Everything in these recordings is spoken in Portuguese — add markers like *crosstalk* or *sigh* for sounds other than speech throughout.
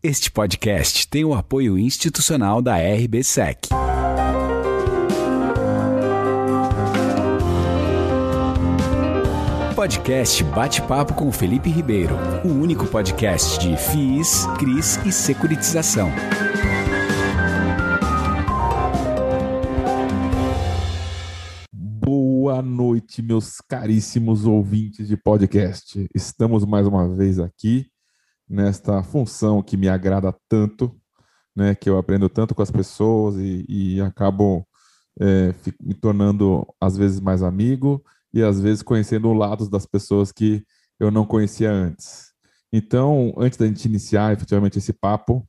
Este podcast tem o apoio institucional da RBSEC. Podcast Bate-Papo com Felipe Ribeiro, o único podcast de FIIs, CRIs e securitização. Boa noite, meus caríssimos ouvintes de podcast. Estamos mais uma vez aqui nesta função que me agrada tanto, né, que eu aprendo tanto com as pessoas e, e acabo é, me tornando às vezes mais amigo e às vezes conhecendo lados das pessoas que eu não conhecia antes. Então, antes da gente iniciar efetivamente esse papo,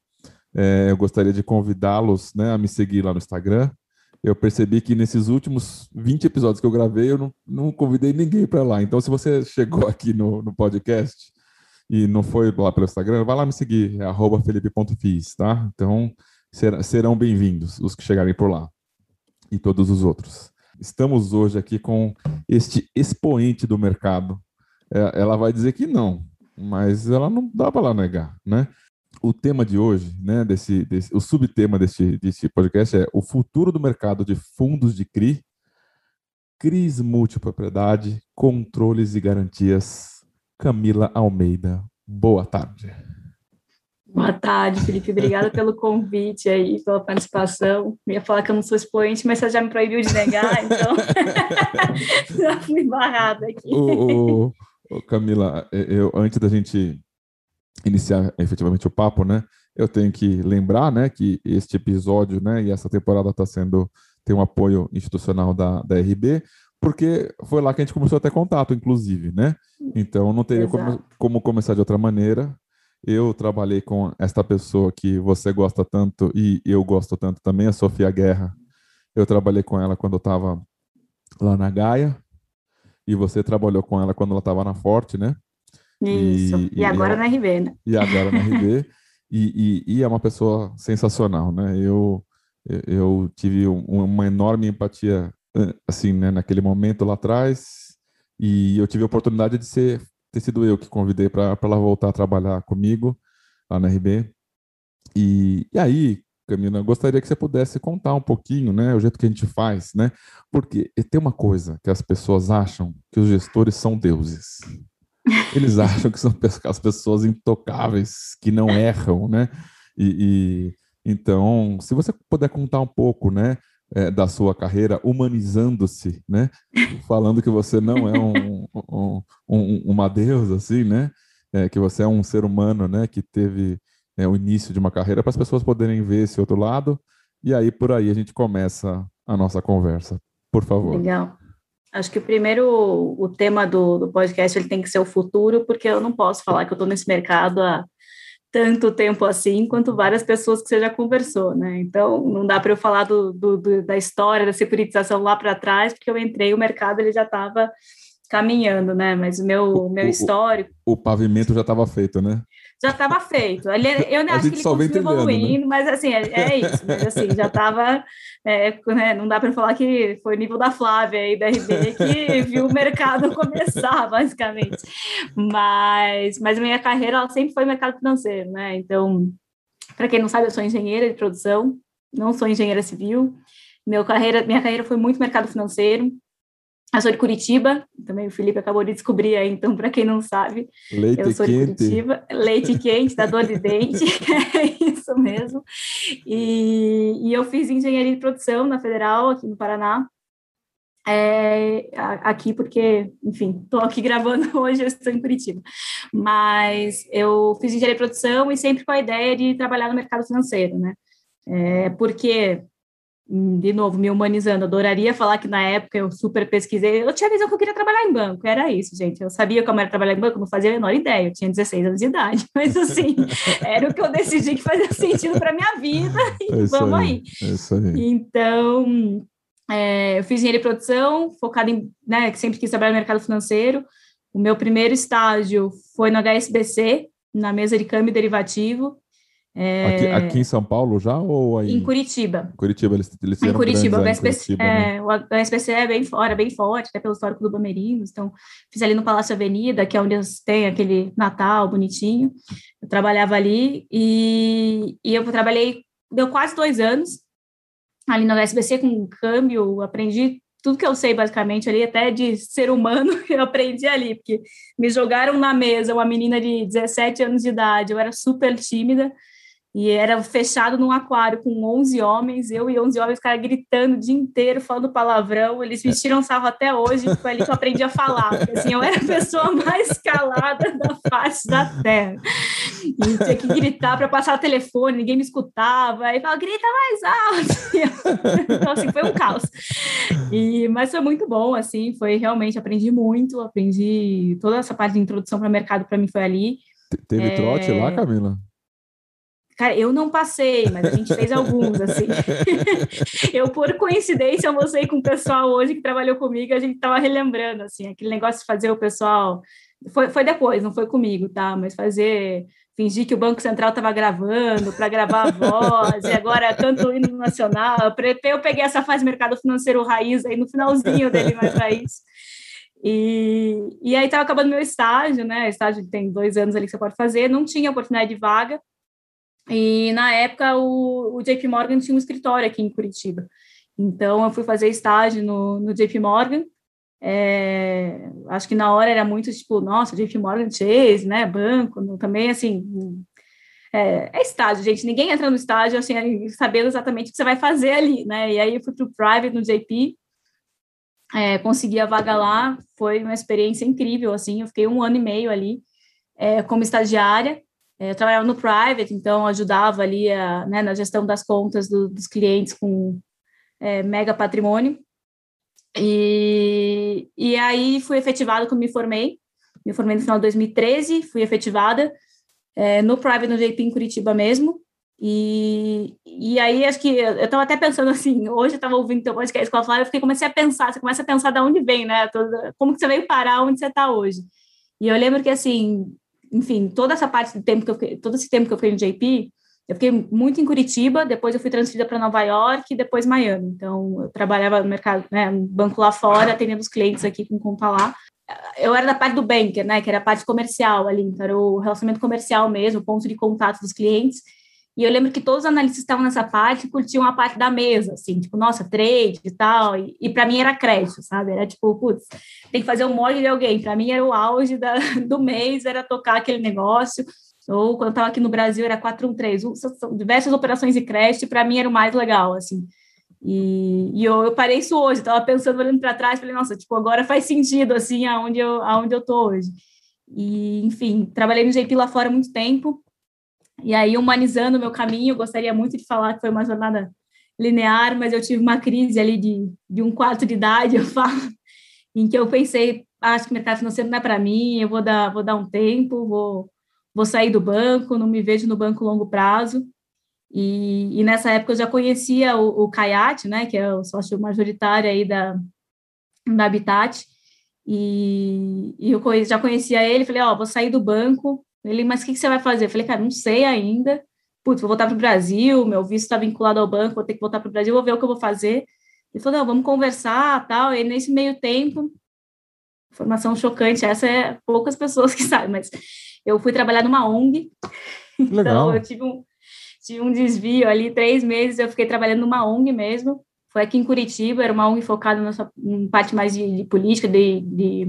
é, eu gostaria de convidá-los né, a me seguir lá no Instagram. Eu percebi que nesses últimos 20 episódios que eu gravei, eu não, não convidei ninguém para lá. Então, se você chegou *laughs* aqui no, no podcast e não foi lá pelo Instagram, vai lá me seguir, é felipe.fiz, tá? Então, ser, serão bem-vindos os que chegarem por lá e todos os outros. Estamos hoje aqui com este expoente do mercado. É, ela vai dizer que não, mas ela não dá para lá negar, né? O tema de hoje, né, desse, desse, o subtema deste, deste podcast é o futuro do mercado de fundos de CRI, CRIs multipropriedade, controles e garantias Camila Almeida. Boa tarde. Boa tarde, Felipe. Obrigada pelo convite aí, pela participação. Eu ia falar que eu não sou expoente, mas você já me proibiu de negar, então *laughs* já fui barrada aqui. O, o, Camila, eu, antes da gente iniciar efetivamente o papo, né, eu tenho que lembrar, né, que este episódio, né, e essa temporada está sendo tem um apoio institucional da, da RB, porque foi lá que a gente começou a ter contato, inclusive, né? Então não teria como, como, começar de outra maneira. Eu trabalhei com esta pessoa que você gosta tanto e eu gosto tanto também, a Sofia Guerra. Eu trabalhei com ela quando eu estava lá na Gaia e você trabalhou com ela quando ela estava na Forte, né? Isso. E, e agora na RB, né? E agora na RB. *laughs* e, e, e, é uma pessoa sensacional, né? Eu, eu tive uma enorme empatia assim, né, naquele momento lá atrás, e eu tive a oportunidade de ser ter sido eu que convidei para ela voltar a trabalhar comigo lá na RB. E, e aí, Camila, eu gostaria que você pudesse contar um pouquinho, né, o jeito que a gente faz, né? Porque tem uma coisa que as pessoas acham que os gestores são deuses. Eles *laughs* acham que são as pessoas intocáveis, que não erram, né? E, e então, se você puder contar um pouco, né, é, da sua carreira, humanizando-se, né? Falando que você não é um, um, um, uma deusa, assim, né? É, que você é um ser humano, né? Que teve é, o início de uma carreira para as pessoas poderem ver esse outro lado. E aí, por aí, a gente começa a nossa conversa. Por favor. Legal. Acho que o primeiro, o tema do, do podcast ele tem que ser o futuro, porque eu não posso falar que eu estou nesse mercado há tanto tempo assim quanto várias pessoas que você já conversou, né? Então, não dá para eu falar do, do, do, da história da securitização lá para trás, porque eu entrei, o mercado ele já estava caminhando, né? Mas o meu, meu histórico... O, o pavimento já estava feito, né? Já estava feito. Ali, eu não acho que ele continua evoluindo, né? mas assim, é, é, isso. Mas assim, já estava. É, né, não dá para falar que foi nível da Flávia aí da RB que viu o mercado *laughs* começar, basicamente. Mas, mas a minha carreira ela sempre foi mercado financeiro, né? Então, para quem não sabe, eu sou engenheira de produção, não sou engenheira civil. Meu carreira, minha carreira foi muito mercado financeiro. Eu sou de Curitiba, também o Felipe acabou de descobrir aí, então, para quem não sabe, leite eu sou quente. de Curitiba. Leite quente, da dor de dente, *laughs* é isso mesmo. E, e, eu fiz engenharia de produção na Federal, aqui no Paraná. É, aqui porque, enfim, estou aqui gravando *laughs* hoje, eu estou em Curitiba. Mas eu fiz engenharia de produção e sempre com a ideia de trabalhar no mercado financeiro, né? É, porque de novo, me humanizando, adoraria falar que na época eu super pesquisei, eu tinha visão que eu queria trabalhar em banco, era isso, gente, eu sabia como era trabalhar em banco, não fazia a menor ideia, eu tinha 16 anos de idade, *laughs* mas assim, *laughs* era o que eu decidi que fazia sentido para minha vida, *laughs* e é vamos aí. aí. É aí. Então, é, eu fiz engenharia de produção, focada em, né, que sempre quis trabalhar no mercado financeiro, o meu primeiro estágio foi no HSBC, na mesa de câmbio derivativo, É... Aqui, aqui, em São Paulo já ou aí? Em Curitiba. Curitiba, eles, eles Em Curitiba, o, SPC, Curitiba, é, né? o SPC é bem fora, bem forte, até pelo histórico do Bamerinos, então fiz ali no Palácio Avenida, que é onde tem aquele Natal bonitinho, eu trabalhava ali e, e eu trabalhei, deu quase dois anos ali no SBC com câmbio, aprendi tudo que eu sei basicamente ali, até de ser humano, *laughs* eu aprendi ali, porque me jogaram na mesa uma menina de 17 anos de idade, eu era super tímida, e era fechado num aquário com 11 homens, eu e 11 homens, cara, gritando o dia inteiro, falando palavrão. Eles me tiram sarro até hoje, foi ali que eu aprendi a falar. Porque, assim, eu era a pessoa mais calada da face da terra. E tinha que gritar para passar o telefone, ninguém me escutava. Aí falava, grita mais alto. *laughs* Então, assim, foi um caos. E, mas foi muito bom, assim, foi realmente, aprendi muito, aprendi toda essa parte de introdução para o mercado, para mim foi ali. Teve é... trote lá, Camila? Cara, eu não passei, mas a gente fez alguns, assim. *laughs* eu, por coincidência, almocei com o pessoal hoje que trabalhou comigo, a gente estava relembrando, assim, aquele negócio de fazer o pessoal... Foi, foi depois, não foi comigo, tá? Mas fazer... Fingir que o Banco Central estava gravando para gravar a voz, e agora canto o hino nacional. Eu peguei essa fase mercado financeiro raiz aí no finalzinho dele mais raiz. E, e aí estava acabando meu estágio, né? Estágio tem dois anos ali que você pode fazer, não tinha oportunidade de vaga. E na época o, o JP Morgan tinha um escritório aqui em Curitiba. Então eu fui fazer estágio no, no JP Morgan. É, acho que na hora era muito tipo, nossa, JP Morgan Chase, né? Banco, no, também assim. É, é, estágio, gente. Ninguém entra no estágio assim, sabendo exatamente o que você vai fazer ali, né? E aí eu fui para o private no JP, é, consegui a vaga lá, foi uma experiência incrível, assim. Eu fiquei um ano e meio ali é, como estagiária. É, eu trabalhava no private, então ajudava ali a, né, na gestão das contas do, dos clientes com é, mega patrimônio. E, e aí fui efetivada quando me formei. Me formei no final de 2013, fui efetivada é, no private no JP em Curitiba mesmo. E, e aí acho que eu estava até pensando assim, hoje eu estava ouvindo teu podcast com a Flávia, eu fiquei, comecei a pensar, você começa a pensar de onde vem, né? Como que você veio parar onde você está hoje. E eu lembro que assim, enfim, toda essa parte do tempo que eu fiquei, todo esse tempo que eu fiquei no JP, eu fiquei muito em Curitiba, depois eu fui transferida para Nova York e depois Miami. Então, eu trabalhava no mercado, né, no banco lá fora, atendendo os clientes aqui com conta lá. Eu era da parte do banker, né, que era a parte comercial ali, então era o relacionamento comercial mesmo, o ponto de contato dos clientes. E eu lembro que todos os analistas estavam nessa parte e curtiam a parte da mesa, assim, tipo, nossa, trade e tal. E, e para mim era crédito, sabe? Era tipo, putz, tem que fazer um molde de alguém. Para mim era o auge da, *laughs* do mês, era tocar aquele negócio. Ou quando eu estava aqui no Brasil era 413, são diversas operações de crédito, para mim era o mais legal, assim. E, e eu, eu, parei isso hoje, estava pensando, olhando para trás, falei, nossa, tipo, agora faz sentido, assim, aonde eu, aonde eu tô hoje. E, enfim, trabalhei no JP lá fora muito tempo, e aí, humanizando o meu caminho, gostaria muito de falar que foi uma jornada linear, mas eu tive uma crise ali de, de um quarto de idade, *laughs* eu falo, em que eu pensei, ah, acho que o mercado financeiro não é para mim, eu vou dar, vou dar um tempo, vou, vou sair do banco, não me vejo no banco longo prazo. E, e nessa época eu já conhecia o, o Kayat, né, que é o sócio majoritário aí da, da Habitat, e, e eu já conhecia ele, falei, ó, oh, vou sair do banco, ele, mas o que, que, você vai fazer? Eu falei, cara, não sei ainda. Putz, vou voltar para o Brasil, meu visto está vinculado ao banco, vou ter que voltar para o Brasil, vou ver o que eu vou fazer. Ele falou, não, vamos conversar, tal. E nesse meio tempo, informação chocante, essa é poucas pessoas que *laughs* sabem, mas eu fui trabalhar numa ONG. Legal. Então, eu tive um, tive um desvio ali, três meses, eu fiquei trabalhando numa ONG mesmo. Foi aqui em Curitiba, era uma ONG focada nessa parte mais de, de política, de, de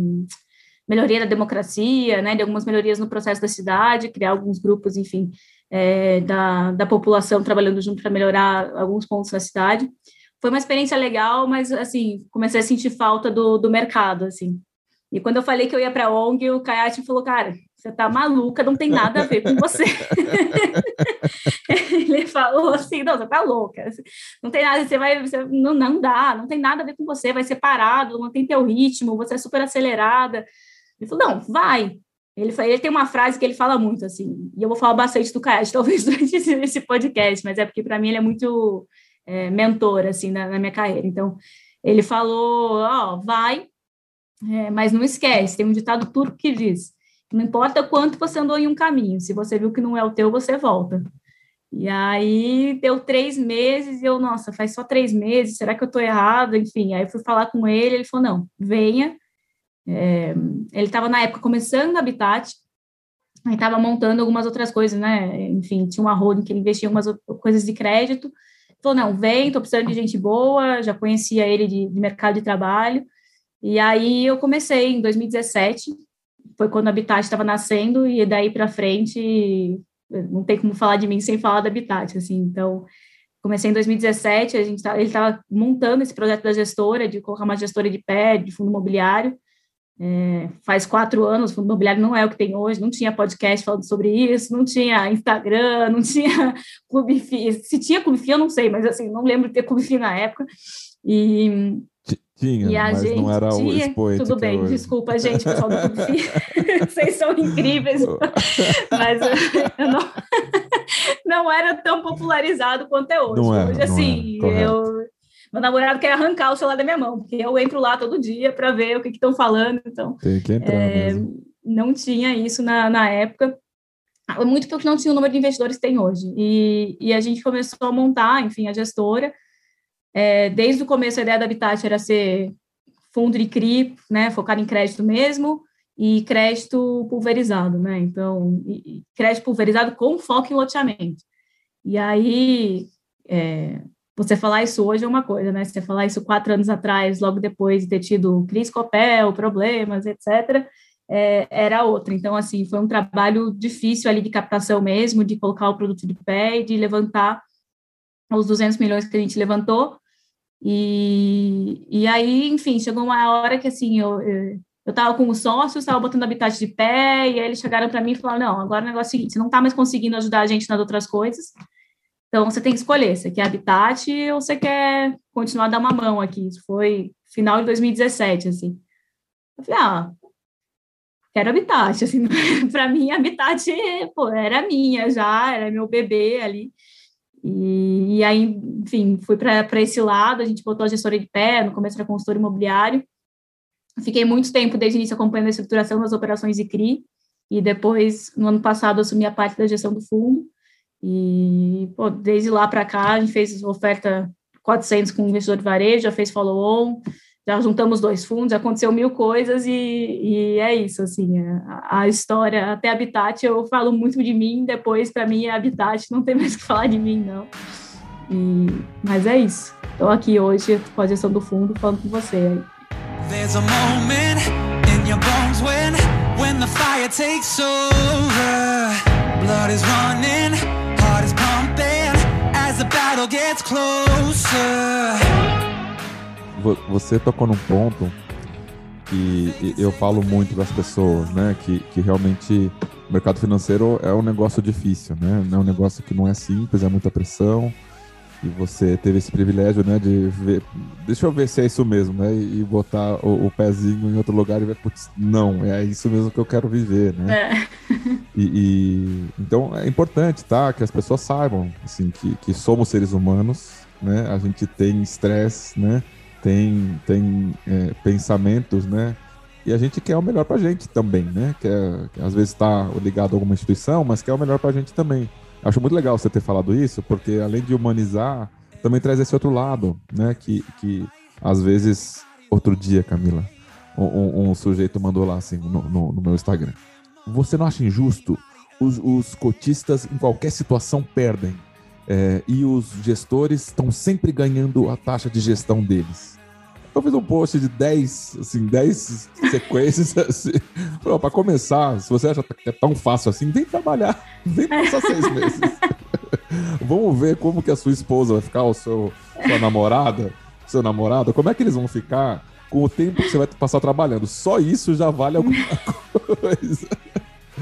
melhoria da democracia, né, de algumas melhorias no processo da cidade, criar alguns grupos, enfim, é, da, da população trabalhando junto para melhorar alguns pontos da cidade. Foi uma experiência legal, mas, assim, comecei a sentir falta do, do mercado, assim. E quando eu falei que eu ia para a ONG, o Kayati falou, cara, você tá maluca, não tem nada a ver com você. *laughs* Ele falou assim, não, você tá louca, não tem nada, você vai, você, não, não dá, não tem nada a ver com você, vai ser parado, não tem teu ritmo, você é super acelerada, ele falou, não, vai. Ele, ele tem uma frase que ele fala muito, assim, e eu vou falar bastante do Kayashi, *laughs* talvez durante esse, podcast, mas é porque para mim ele é muito é, mentor, assim, na, na, minha carreira. Então, ele falou, ó, oh, vai, é, mas não esquece, tem um ditado turco que diz, não importa quanto você andou em um caminho, se você viu que não é o teu, você volta. E aí deu três meses e eu, nossa, faz só três meses, será que eu estou errado? Enfim, aí fui falar com ele, ele falou, não, venha. É, ele estava na época começando o Habitat, aí estava montando algumas outras coisas, né? Enfim, tinha uma holding que ele investia em algumas coisas de crédito. Falou, não, vem, estou precisando de gente boa, já conhecia ele de, de mercado de trabalho. E aí eu comecei em 2017, foi quando o Habitat estava nascendo, e daí para frente não tem como falar de mim sem falar do Habitat, assim, então comecei em 2017, a gente tá, ele estava montando esse projeto da gestora, de colocar uma gestora de pé, de fundo imobiliário, é, faz quatro anos, o fundo imobiliário não é o que tem hoje, não tinha podcast falando sobre isso, não tinha Instagram, não tinha *laughs* Clube FI, se tinha Clube FI eu não sei, mas assim, não lembro de ter Clube FI na época, e tinha, mas gente, não era o expoente. Tudo bem, hoje. desculpa, gente, pessoal do Clube *laughs* *laughs* Vocês são incríveis, mas eu não, não era tão popularizado quanto é hoje. Não hoje, era, assim, eu, meu namorado quer arrancar o celular da minha mão, porque eu entro lá todo dia para ver o que estão falando. Então, Tem que entrar é, não tinha isso na, na época muito porque não tinha o número de investidores que tem hoje. E, e a gente começou a montar, enfim, a gestora, é, desde o começo, a ideia da Habitat era ser fundo de CRI, né, focado em crédito mesmo, e crédito pulverizado, né? Então, e, e crédito pulverizado com foco em loteamento. E aí, é, você falar isso hoje é uma coisa, né? Você falar isso quatro anos atrás, logo depois de ter tido crise Copel, problemas, etc., é, era outra. Então, assim, foi um trabalho difícil ali de captação mesmo, de colocar o produto de pé e de levantar os 200 milhões que a gente levantou. E, e aí, enfim, chegou uma hora que, assim, eu, eu, eu tava com os sócios, estava botando habitat de pé, e aí eles chegaram para mim e falaram, não, agora o negócio é o seguinte, você não está mais conseguindo ajudar a gente nas outras coisas, então você tem que escolher, você quer habitat ou você quer continuar a dar uma mão aqui. Isso foi final de 2017, assim. Eu falei, ah, quero habitat, *laughs* assim, *laughs* para mim habitat, pô, era minha já, era meu bebê ali. E, e aí, enfim, fui para esse lado, a gente botou a gestora de pé, no começo era consultor imobiliário. Fiquei muito tempo, desde o início, acompanhando a estruturação das operações de CRI, e depois, no ano passado, assumi a parte da gestão do fundo. E, pô, desde lá para cá, a gente fez oferta 400 com investidor de varejo, já fez follow-on, já juntamos dois fundos, aconteceu mil coisas e, e é isso, assim, a, a, história, até Habitat, eu falo muito de mim, depois, para mim, é Habitat, não tem mais o que falar de mim, não. E, mas é isso. Estou aqui hoje com a gestão do fundo falando com você. There's a moment in your bones when, when the fire takes over. Blood is running, você tocou num ponto que eu falo muito das pessoas, né? Que, que realmente o mercado financeiro é um negócio difícil, né? É um negócio que não é simples, é muita pressão. E você teve esse privilégio, né, de ver. Deixa eu ver se é isso mesmo, né? E botar o, o pezinho em outro lugar e ver, putz, não, é isso mesmo que eu quero viver, né? É. *laughs* E, e, então é importante, tá? Que as pessoas saibam, assim, que, que somos seres humanos, né? A gente tem estresse, né? tem, tem é, pensamentos, né? E a gente quer o melhor para a gente também, né? Quer, às vezes está ligado a alguma instituição, mas quer o melhor para a gente também. Acho muito legal você ter falado isso, porque além de humanizar, também traz esse outro lado, né? Que, que às vezes, outro dia, Camila, um, um sujeito mandou lá assim no, no, no, meu Instagram. Você não acha injusto? Os, os cotistas em qualquer situação perdem. É, e os gestores estão sempre ganhando a taxa de gestão deles. Eu fiz um post de 10, assim, 10 sequências. *laughs* Assim. Para começar, se você acha que é tão fácil assim, vem trabalhar. *laughs* Vem passar *laughs* seis meses. Vamos ver como que a sua esposa vai ficar, o seu sua namorada, seu namorado, como é que eles vão ficar com o tempo que você vai passar trabalhando. Só isso já vale alguma coisa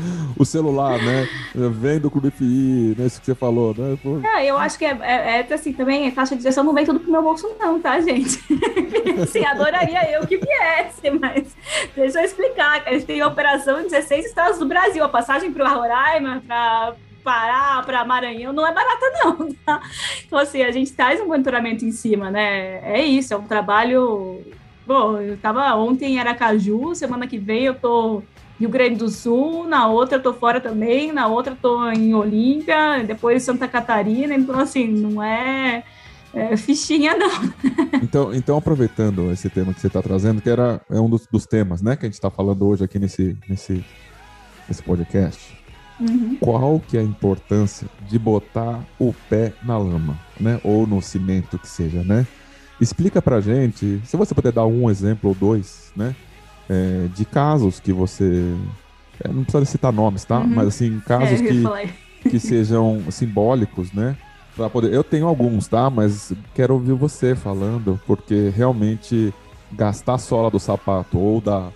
*laughs* o celular, né? Vem do Clube FI, né? Isso que você falou, né? É, eu acho que é, é, é assim, também, a taxa de gestão não vem tudo pro meu bolso, não, tá, gente? *laughs* Sim, adoraria eu que viesse, mas deixa eu explicar, a gente tem operação em 16 estados do Brasil, a passagem para o Roraima, para Pará, para Maranhão, não é barata, não, tá? Então, assim, a gente traz um monitoramento em cima, né? É isso, é um trabalho. Bom, eu tava ontem em Aracaju, semana que vem eu tô Rio Grande do Sul, na outra eu tô fora também, na outra eu tô em Olímpia, depois Santa Catarina, então assim, não é, é fichinha não. *laughs* Então, então, aproveitando esse tema que você está trazendo, que era, é um dos, dos temas né, que a gente está falando hoje aqui nesse, nesse, nesse podcast, Uhum. Qual que é a importância de botar o pé na lama, né? Ou no cimento que seja, né? Explica pra gente, se você puder dar um exemplo ou dois, né? É, de casos que você. É, não precisa citar nomes, tá? Uhum. Mas assim, casos é, que, que sejam simbólicos, né? Pra poder... Eu tenho alguns, tá? Mas quero ouvir você falando, porque realmente gastar a sola do sapato ou da,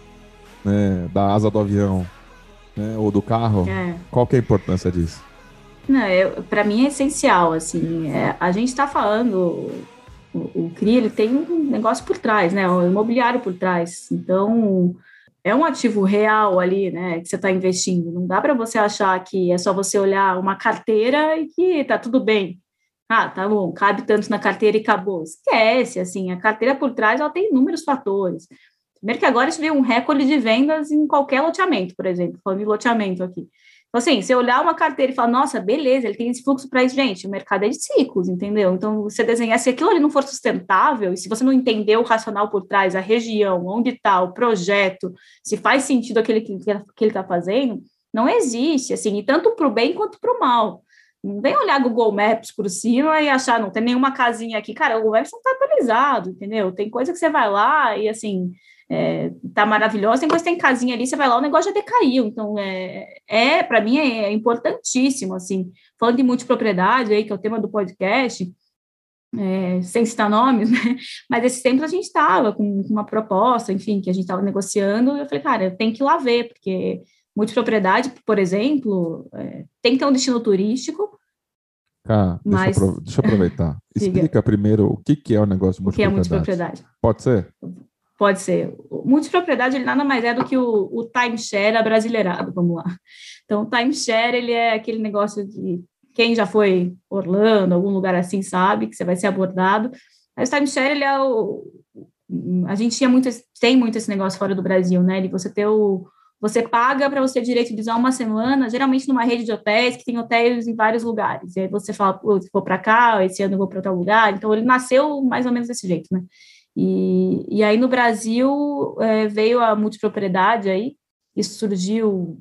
né, da asa do avião né, ou do carro, é. qual que é a importância disso? Não, para mim é essencial, assim, é, a gente está falando, o, o CRI, ele tem um negócio por trás, né, um imobiliário por trás, então é um ativo real ali, né, que você está investindo, não dá para você achar que é só você olhar uma carteira e que tá tudo bem, ah, tá bom, cabe tanto na carteira e acabou. Esquece, assim, a carteira por trás, ela tem inúmeros fatores. Primeiro que agora a gente vê um recorde de vendas em qualquer loteamento, por exemplo, falando de loteamento aqui. Então, assim, se olhar uma carteira e falar, nossa, beleza, ele tem esse fluxo para isso, gente, o mercado é de ciclos, entendeu? Então, você desenhar, se aquilo ali não for sustentável, e se você não entender o racional por trás, a região, onde está, o projeto, se faz sentido aquele que, que ele está fazendo, não existe, assim, e tanto para o bem quanto para o mal. Não vem olhar Google Maps por cima e achar, não tem nenhuma casinha aqui. Cara, o Google Maps não está atualizado, entendeu? Tem coisa que você vai lá e, assim, é, tá maravilhosa, tem coisa que tem casinha ali, você vai lá, o negócio já decaiu. Então, é, é para mim, é, é, importantíssimo, assim. Falando de multipropriedade aí, que é o tema do podcast, é, sem citar nomes, *laughs* né? Mas esses tempos a gente estava com, uma proposta, enfim, que a gente estava negociando, e eu falei, cara, tem que ir lá ver, porque multipropriedade, por exemplo, é, tem que ter um destino turístico, Cá, mas... deixa, eu, deixa eu aproveitar. *laughs* Explica primeiro o que, que é o negócio de multipropriedade. O que é multipropriedade? Pode ser? Pode ser. Multipropriedade, ele nada mais é do que o, o timeshare abrasileirado, vamos lá. Então, o timeshare, ele é aquele negócio de quem já foi Orlando, algum lugar assim, sabe que você vai ser abordado. Mas o timeshare, ele é o... A gente tinha muito, tem muito esse negócio fora do Brasil, né? De você ter o... Você paga para você ter direito de usar uma semana, geralmente numa rede de hotéis, que tem hotéis em vários lugares. E aí você fala, vou para cá, esse ano eu vou para outro lugar. Então, ele nasceu mais ou menos desse jeito, né? E, e aí no Brasil é, veio a multipropriedade aí, isso surgiu,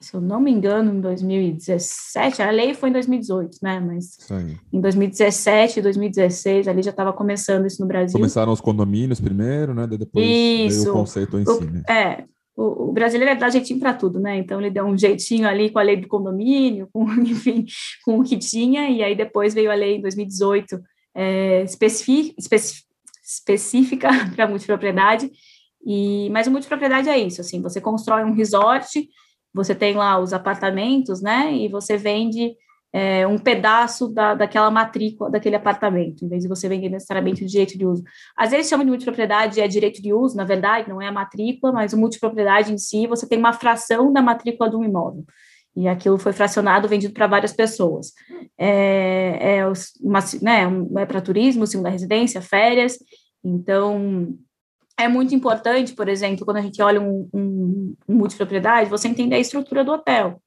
se eu não me engano, em 2017, a lei foi em 2018, né? Mas Sim. em 2017, 2016, ali já estava começando isso no Brasil. Começaram os condomínios primeiro, né? Depois isso. veio o conceito em o, si, né? É, o, brasileiro é dá jeitinho para tudo, né? Então ele deu um jeitinho ali com a lei do condomínio, com, *laughs* enfim, com o que tinha, e aí depois veio a lei em 2018 é, especific, especific, específica *laughs* para multipropriedade. E, mas o multipropriedade é isso, assim, você constrói um resort, você tem lá os apartamentos, né, e você vende é, um pedaço da, daquela matrícula daquele apartamento, em vez de você vender necessariamente o direito de uso. Às vezes chama de multipropriedade é direito de uso, na verdade, não é a matrícula, mas o multipropriedade em si, você tem uma fração da matrícula de um imóvel e aquilo foi fracionado, vendido para várias pessoas. É, é, né, é para turismo, segunda residência, férias, então é muito importante, por exemplo, quando a gente olha um, um, um multipropriedade, você entender a estrutura do hotel,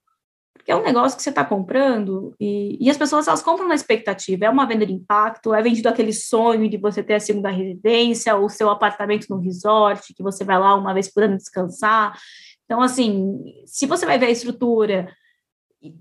porque é um negócio que você está comprando e, e, as pessoas elas compram na expectativa, é uma venda de impacto, é vendido aquele sonho de você ter a segunda residência, ou seu apartamento no resort, que você vai lá uma vez por ano descansar, então, assim, se você vai ver a estrutura,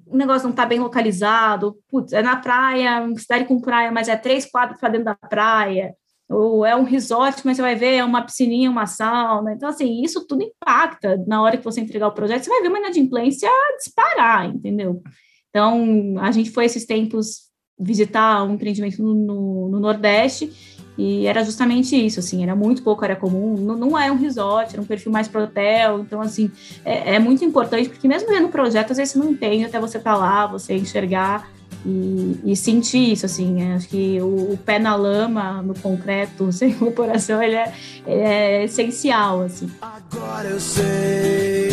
o negócio não está bem localizado, putz, é na praia, cidade com praia, mas é três quadros para dentro da praia, ou é um resort, mas você vai ver, é uma piscininha, uma sauna. Então, assim, isso tudo impacta na hora que você entregar o projeto, você vai ver uma inadimplência disparar, entendeu? Então, a gente foi esses tempos visitar um empreendimento no, no, no Nordeste e era justamente isso, assim, era muito pouco área comum, não, não é um resort, era um perfil mais pro hotel, então, assim, é, é muito importante, porque mesmo vendo o projeto, às vezes você não entende até você estar tá lá, você enxergar e, e, sentir isso, assim, é, acho que o, o, pé na lama, no concreto, *laughs* sem incorporação, ele é, é essencial, assim. Agora eu sei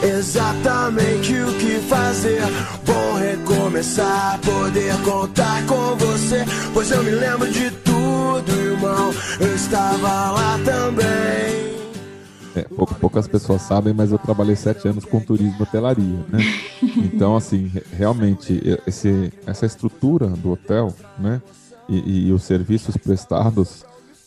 exatamente o que fazer, bom recomeçar, poder contar com você, pois eu me lembro de tudo tudo, irmão. Estava lá também. É, poucas pessoas sabem, mas eu trabalhei sete anos com turismo e hotelaria, né? *laughs* Então, assim, realmente, esse, essa estrutura do hotel, né? E, e os serviços prestados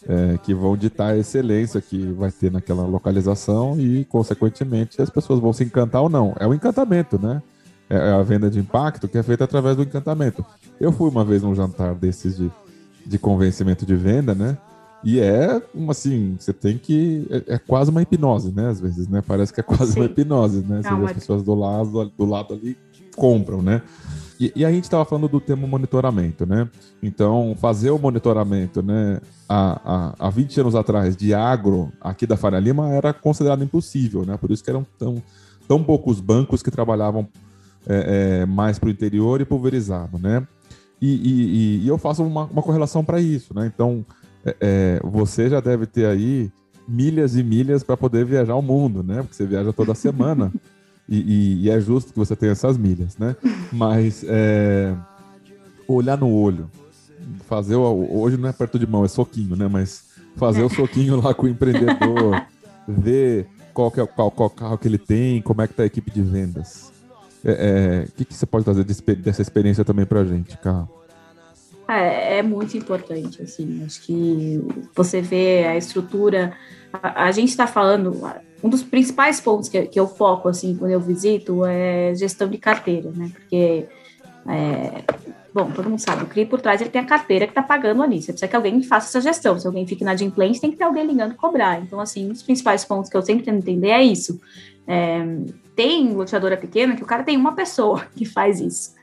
é, que vão ditar a excelência que vai ter naquela localização e, consequentemente, as pessoas vão se encantar ou não. É o encantamento, né? É, é a venda de impacto que é feita através do encantamento. Eu fui uma vez num jantar desses de, de convencimento de venda, né? E é, assim, você tem que. É, é, quase uma hipnose, né? Às vezes, né? Parece que é quase Sim. uma hipnose, né? Você vê as pessoas do lado, do lado ali compram, né? E, e a gente estava falando do termo monitoramento, né? Então, fazer o monitoramento, né? Há, há, há 20 anos atrás, de agro, aqui da Faria Lima, era considerado impossível, né? Por isso que eram tão, tão poucos bancos que trabalhavam é, é, mais para o interior e pulverizado, né? E, e, e eu faço uma, uma correlação para isso, né? Então, é, é, você já deve ter aí milhas e milhas para poder viajar o mundo, né? Porque você viaja toda semana *laughs* e, e, e, é justo que você tenha essas milhas, né? Mas é, olhar no olho, fazer o, hoje não é perto de mão, é soquinho, né? Mas fazer o soquinho lá com o empreendedor, *laughs* ver qual, que é, qual, qual carro que ele tem, como é que tá a equipe de vendas. O é, é, que, que você pode trazer dessa experiência também para a gente, Carl? É, é, muito importante, assim, acho que você vê a estrutura, a, a gente está falando, um dos principais pontos que, que, eu foco, assim, quando eu visito é gestão de carteira, né, porque, é, bom, todo mundo sabe, o CRI por trás ele tem a carteira que está pagando ali, você precisa que alguém faça essa gestão, se alguém fica inadimplente, tem que ter alguém ligando cobrar, então, assim, um dos principais pontos que eu sempre tento entender é isso, é, tem loteadora pequena que o cara tem uma pessoa *laughs* que faz isso,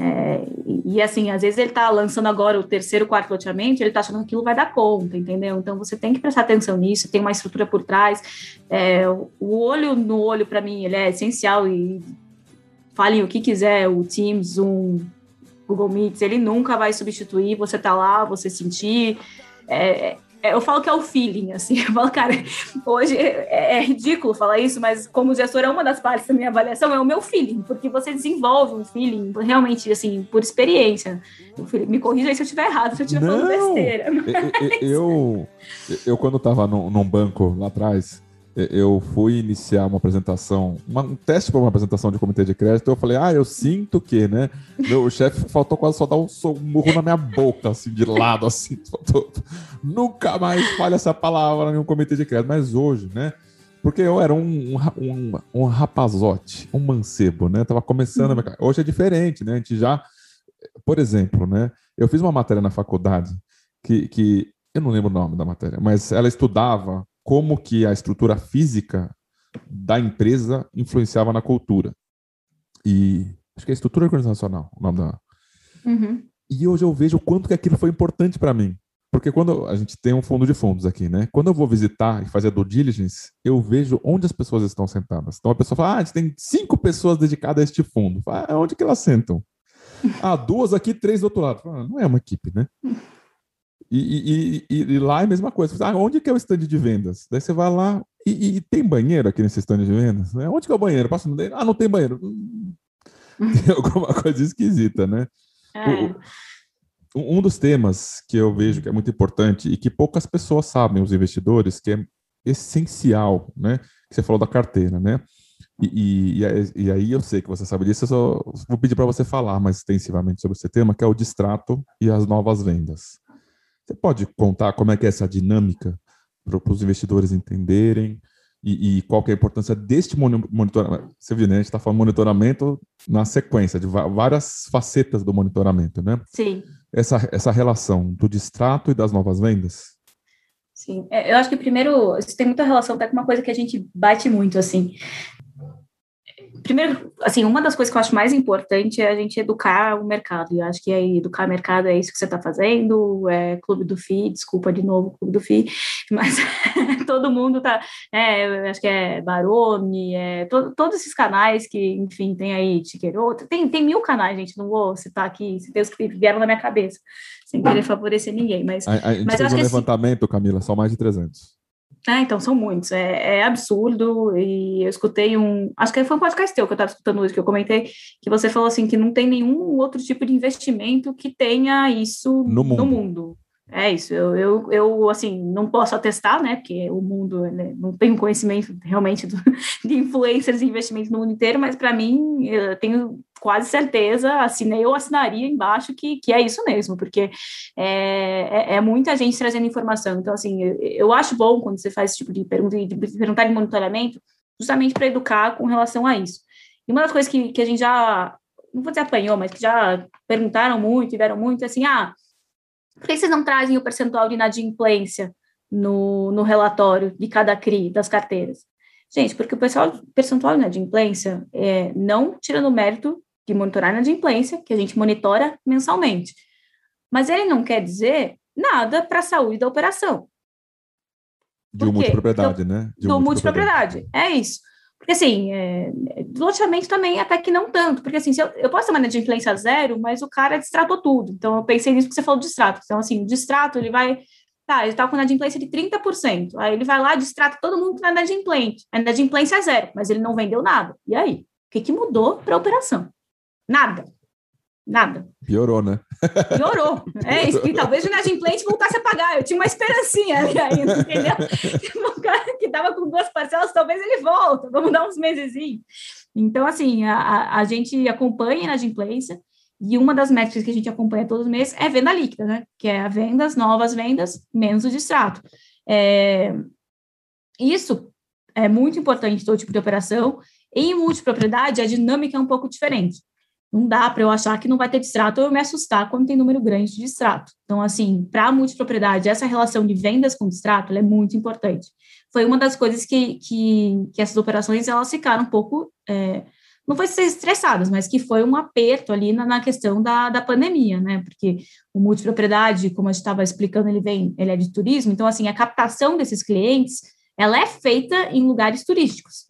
é, e, assim, às vezes ele está lançando agora o terceiro, quarto loteamento, ele está achando que aquilo vai dar conta, entendeu? Então você tem que prestar atenção nisso, tem uma estrutura por trás. É, o olho no olho, para mim, ele é essencial e falem o que quiser, o Teams, Zoom, Google Meets, ele nunca vai substituir você tá lá, você sentir. É, eu falo que é o feeling, assim. *laughs* Eu falo, cara, hoje é, é, ridículo falar isso, mas como gestor é uma das partes da minha avaliação, é o meu feeling, porque você desenvolve um feeling realmente, assim, por experiência. Me corrija aí se eu estiver errado, se eu estiver falando besteira. Mas... Eu, eu, eu, quando estava num banco lá atrás, eu fui iniciar uma apresentação, uma, um teste para uma apresentação de comitê de crédito, eu falei, ah, eu sinto que, né? Meu chefe faltou quase só dar um, um murro na minha boca, assim, de lado, assim. *laughs* Faltou, nunca mais fale essa palavra em um comitê de crédito. Mas hoje, né? Porque eu era um, um, um rapazote, um mancebo, né? Tava começando. Uhum. Hoje é diferente, né? A gente já. Por exemplo, né? Eu fiz uma matéria na faculdade que, que eu não lembro o nome da matéria, mas ela estudava como que a estrutura física da empresa influenciava na cultura. E acho que é estrutura organizacional, o nome da. Uhum. E hoje eu vejo o quanto que aquilo foi importante para mim. Porque quando a gente tem um fundo de fundos aqui, né? Quando eu vou visitar e fazer a due diligence, eu vejo onde as pessoas estão sentadas. Então a pessoa fala: ah, a gente tem cinco pessoas dedicadas a este fundo. Fala, ah, onde que elas sentam? *laughs* ah, duas aqui, três do outro lado. Fala, não é uma equipe, né? *laughs* E, e, e, lá é a mesma coisa. Ah, onde que é o stand de vendas? Daí você vai lá e, e tem banheiro aqui nesse stand de vendas? Né? Onde que é o banheiro? Passa no dele. Ah, não tem banheiro. Hum, *laughs* tem alguma coisa esquisita, né? É. O, um dos temas que eu vejo que é muito importante e que poucas pessoas sabem, os investidores, que é essencial, né? Que você falou da carteira, né? E, e, e, aí eu sei que você sabe disso, eu só vou pedir para você falar mais extensivamente sobre esse tema, que é o distrato e as novas vendas. Você pode contar como é que é essa dinâmica para os investidores entenderem e, e, qual que é a importância deste monitoramento? Você viu, né? A gente está falando monitoramento na sequência de várias facetas do monitoramento, né? Sim. Essa, essa relação do distrato e das novas vendas. Sim, é, eu acho que primeiro isso tem muita relação até com uma coisa que a gente bate muito assim primeiro, assim, uma das coisas que eu acho mais importante é a gente educar o mercado. E eu acho que aí, educar o mercado é isso que você está fazendo, é Clube do FI, desculpa de novo, Clube do FI, *laughs* mas *laughs* todo mundo tá, é, acho que é Barone, é, to, todos esses canais que, enfim, tem aí Tiqueroto, tem, tem mil canais, gente, não vou citar aqui, se Deus que vieram na minha cabeça, sem querer favorecer ninguém, mas... A, a gente mas fez um levantamento, assim, Camila, são mais de 300. É, então, são muitos. É, é, absurdo. E eu escutei um. Acho que foi um podcast teu que eu estava escutando hoje, que eu comentei, que você falou assim que não tem nenhum outro tipo de investimento que tenha isso no mundo. No mundo. É isso, eu, eu, eu, assim, não posso atestar, né, porque o mundo, né, não tenho conhecimento realmente do, *laughs* de influências e investimentos no mundo inteiro, mas para mim, eu tenho quase certeza, assinei, eu assinaria embaixo que, que é isso mesmo, porque é, é, é muita gente trazendo informação, então, assim, eu, eu, acho bom quando você faz esse tipo de pergunta, de perguntar de monitoramento, justamente para educar com relação a isso. E uma das coisas que, que a gente já, não vou dizer apanhou, mas que já perguntaram muito, tiveram muito, assim, ah, por que vocês não trazem o percentual de inadimplência no, no relatório de cada CRI das carteiras? Gente, porque o pessoal, percentual de inadimplência, é, não tirando o mérito de monitorar a inadimplência, que a gente monitora mensalmente, mas ele não quer dizer nada para a saúde da operação. De multipropriedade, então, né? De do multipropriedade, é isso. Porque, assim, é, loteamento também até que não tanto, porque, assim, eu, eu, posso ter uma inadimplência zero, mas o cara distratou tudo. Então, eu pensei nisso que você falou do distrato. Então, assim, o distrato, ele vai... Tá, ele tá com inadimplência de 30%. Aí ele vai lá, distrata todo mundo na inadimplente. A inadimplência é zero, mas ele não vendeu nada. E aí? O que, que mudou para a operação? Nada. Nada. Piorou, né? Piorou. É isso, que talvez o inadimplente voltasse a pagar. Eu tinha uma esperancinha ali ainda, *laughs* entendeu? um cara que estava com duas parcelas, talvez ele volta, vamos dar uns meses. Então, assim, a, a gente acompanha a inadimplência, e uma das métricas que a gente acompanha todos os meses é venda líquida, né? Que é a vendas, novas vendas, menos o distrato. É, isso é muito importante todo tipo de operação. Em multipropriedade, a dinâmica é um pouco diferente não dá para eu achar que não vai ter distrato ou eu me assustar quando tem número grande de distrato. Então, assim, para a multipropriedade, essa relação de vendas com distrato é muito importante. Foi uma das coisas que, que, que essas operações elas ficaram um pouco, é, não foi ser estressadas, mas que foi um aperto ali na, na questão da, da pandemia, né? Porque o multipropriedade, como a gente estava explicando, ele vem, ele é de turismo, então, assim, a captação desses clientes, ela é feita em lugares turísticos.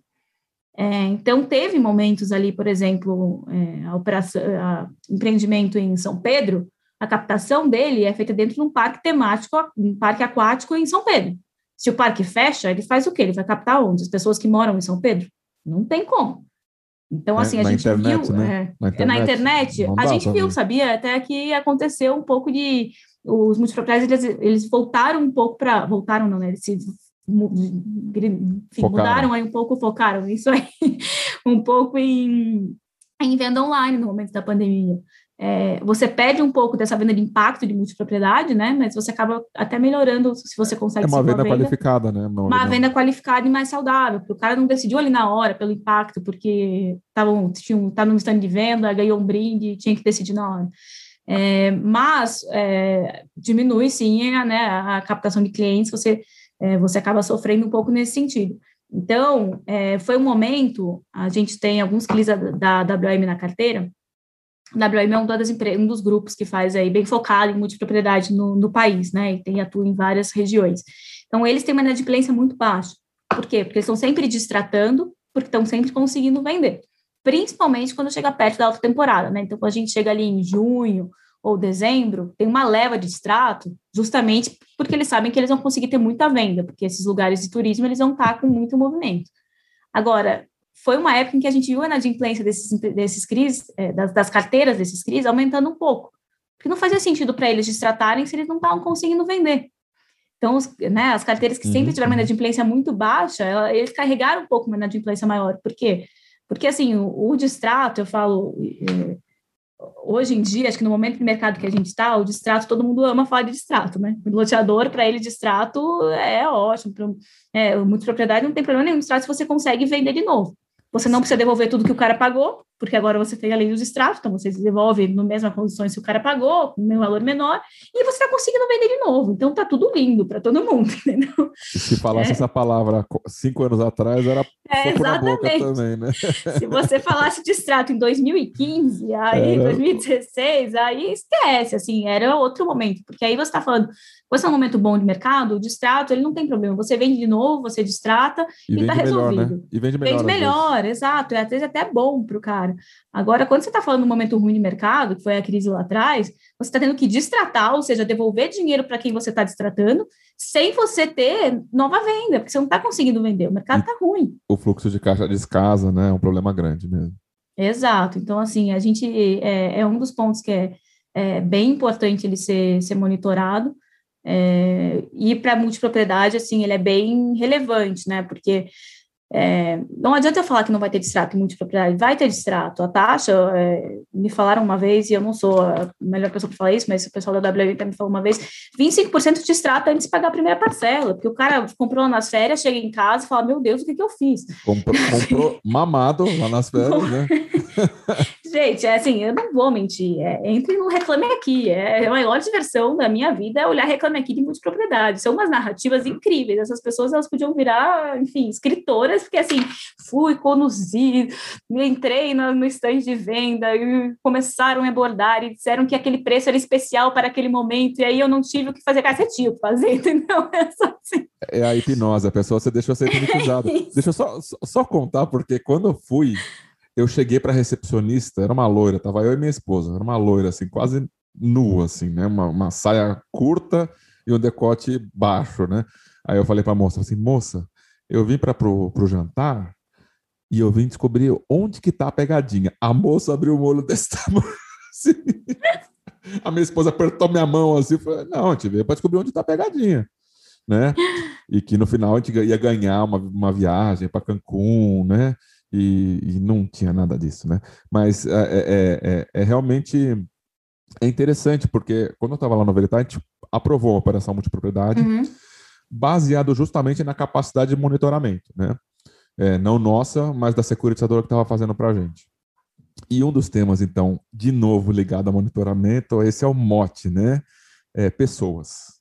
É, então, teve momentos ali, por exemplo, é, a operação, a empreendimento em São Pedro, a captação dele é feita dentro de um parque temático, um parque aquático em São Pedro. Se o parque fecha, ele faz o quê? Ele vai captar onde? As pessoas que moram em São Pedro? Não tem como. Então, assim, a gente internet, viu. Né? É, na internet, na internet a gente viu, sabia? Até que aconteceu um pouco de. Os multiproprietários, eles, eles voltaram um pouco para. Voltaram, não, né? Eles se enfim, mudaram aí um pouco, focaram isso aí *laughs* um pouco em, em venda online no momento da pandemia. É, você perde um pouco dessa venda de impacto de multipropriedade, né? Mas você acaba até melhorando se você consegue. É uma venda, venda qualificada, né? Uma, uma venda qualificada e mais saudável, porque o cara não decidiu ali na hora pelo impacto, porque estava tá no stand de venda, ganhou um brinde, tinha que decidir na hora. É, mas é, diminui sim né, a captação de clientes, você é, você acaba sofrendo um pouco nesse sentido. Então, é, foi um momento, a gente tem alguns clientes da, da WM na carteira, a WM é um, das, um dos grupos que faz aí, bem focado em multipropriedade no, no país, né, e tem atua em várias regiões. Então, eles têm uma inadimplência muito baixa. Por quê? Porque eles estão sempre distratando, porque estão sempre conseguindo vender. Principalmente quando chega perto da alta temporada, né? Então, quando a gente chega ali em junho, ou dezembro, tem uma leva de extrato, justamente porque eles sabem que eles vão conseguir ter muita venda, porque esses lugares de turismo eles vão estar com muito movimento. Agora, foi uma época em que a gente viu a inadimplência desses, desses CRIs, é, das, das, carteiras desses CRIs, aumentando um pouco, porque não fazia sentido para eles distratarem se eles não estavam conseguindo vender. Então, os, né, as carteiras que uhum. sempre tiveram uma inadimplência muito baixa, ela, eles carregaram um pouco uma inadimplência maior. Por quê? Porque, assim, o, o distrato, eu falo, é, hoje em dia, acho que no momento de mercado que a gente está, o distrato, todo mundo ama falar de distrato, né? O loteador, para ele, distrato é ótimo. Pro, é, muita propriedade não tem problema nenhum. Distrato se você consegue vender de novo. Você não precisa devolver tudo que o cara pagou, porque agora você tem a lei dos extratos, então você devolve no mesma condições se o cara pagou, com um valor menor, e você está conseguindo vender de novo. Então tá tudo lindo para todo mundo, *laughs* entendeu? Se falasse é. essa palavra cinco anos atrás, era é, exatamente. também, né? *laughs* Se você falasse de extrato em 2015, aí é. 2016, aí esquece, assim, era outro momento, porque aí você está falando quando é um momento bom de mercado, o distrato, ele não tem problema. Você vende de novo, você distrata e está resolvido. Melhor, né? E vende melhor. Vende melhor, exato. E às vezes até bom para o cara. Agora, quando você está falando um momento ruim de mercado, que foi a crise lá atrás, você está tendo que distratar, ou seja, devolver dinheiro para quem você está distratando, sem você ter nova venda, porque você não está conseguindo vender. O mercado está ruim. O fluxo de caixa descasa, né? É um problema grande mesmo. Exato. Então, assim, a gente é, é um dos pontos que é, é bem importante ele ser, ser monitorado É, e para multipropriedade, assim, ele é bem relevante, né? Porque é, não adianta eu falar que não vai ter distrato em multipropriedade, vai ter distrato. A taxa, é, me falaram uma vez, e eu não sou a melhor pessoa para falar isso, mas o pessoal da WM me falou uma vez: 25% de distrato antes de pagar a primeira parcela, porque o cara comprou lá nas férias, chega em casa e fala: Meu Deus, o que, que eu fiz? Comprou, comprou *laughs* mamado lá nas férias, né? *laughs* Gente, é assim, eu não vou mentir. É, entre no Reclame Aqui. É, a maior diversão da minha vida é olhar Reclame Aqui de multipropriedade. São umas narrativas incríveis. Essas pessoas elas podiam virar, enfim, escritoras, porque assim, fui conduzir, entrei no, no stand de venda e começaram a abordar e disseram que aquele preço era especial para aquele momento, e aí eu não tive o que fazer, cara, você tinha o que fazer, *laughs* entendeu? É, só assim. é a hipnose, a pessoa você deixou ser hipnotizada. *laughs* É Deixa eu só, só contar, porque quando eu fui eu cheguei para recepcionista, era uma loira, tava eu e minha esposa, era uma loira, assim, quase nua, assim, né? Uma, uma saia curta e um decote baixo, né? Aí eu falei para a moça, assim, moça, eu vim para pro, jantar e eu vim descobrir onde que tá a pegadinha. A moça abriu o olho desse *laughs* tamanho, assim. A minha esposa apertou minha mão assim, falou, não, gente veio para descobrir onde tá a pegadinha, né? E que no final a gente ia ganhar uma, uma viagem para Cancún, né? E, e, não tinha nada disso, né? Mas é, é, é, é realmente é interessante, porque quando eu estava lá no Veritas, a gente aprovou a operação multipropriedade uhum. baseado justamente na capacidade de monitoramento, né? É, não nossa, mas da securitizadora que estava fazendo para a gente. E um dos temas, então, de novo ligado ao monitoramento, esse é o mote, né? É, pessoas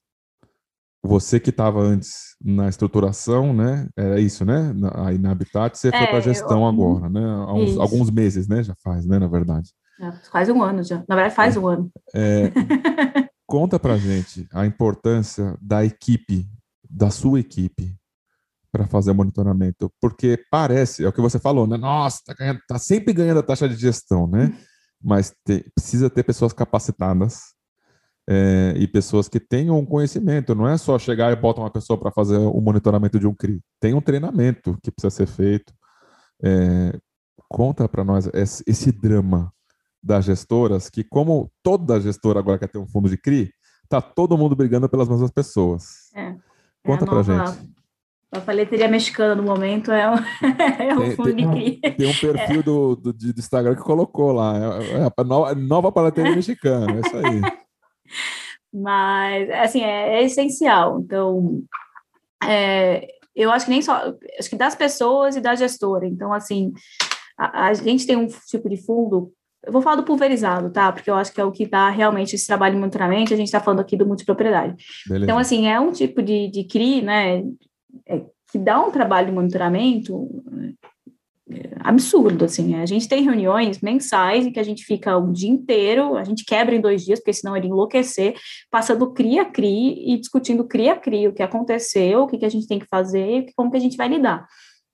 você que estava antes na estruturação, né? Era isso, né? Aí na Habitat, você é, foi para a gestão eu... agora, né? Há uns, alguns meses, né? Já faz, né? Na verdade. É, faz um ano já. Na verdade, faz é. um ano. É, *laughs* conta para gente a importância da equipe, da sua equipe, para fazer o monitoramento, porque parece, é o que você falou, né? Nossa, tá, ganhando, tá sempre ganhando a taxa de gestão, né? Uhum. Mas te, precisa ter pessoas capacitadas é, e pessoas que tenham um conhecimento. Não é só chegar e botar uma pessoa para fazer o monitoramento de um CRI. Tem um treinamento que precisa ser feito. É, conta para nós esse, drama das gestoras, que como toda gestora agora quer ter um fundo de CRI, tá todo mundo brigando pelas mesmas pessoas. É, conta é para gente. A paleteria mexicana no momento é, um, *laughs* é um tem, fundo tem, de CRI. Tem um perfil é. do, do, do, Instagram que colocou lá, é, é a nova, nova paleteria *laughs* mexicana, é isso aí. Mas, assim, é, é essencial. Então, é, eu acho que nem só, acho que das pessoas e da gestora. Então, assim, a, a, gente tem um tipo de fundo, eu vou falar do pulverizado, tá? Porque eu acho que é o que dá realmente esse trabalho de monitoramento, a gente está falando aqui do multipropriedade. Beleza. Então, assim, é um tipo de, de CRI, né, é, que dá um trabalho de monitoramento absurdo, assim. A gente tem reuniões mensais em que a gente fica um dia inteiro, a gente quebra em dois dias, porque senão ele enlouquecer, passando cria-cri e discutindo cria-cri, o que aconteceu, o que, que a gente tem que fazer e como que a gente vai lidar.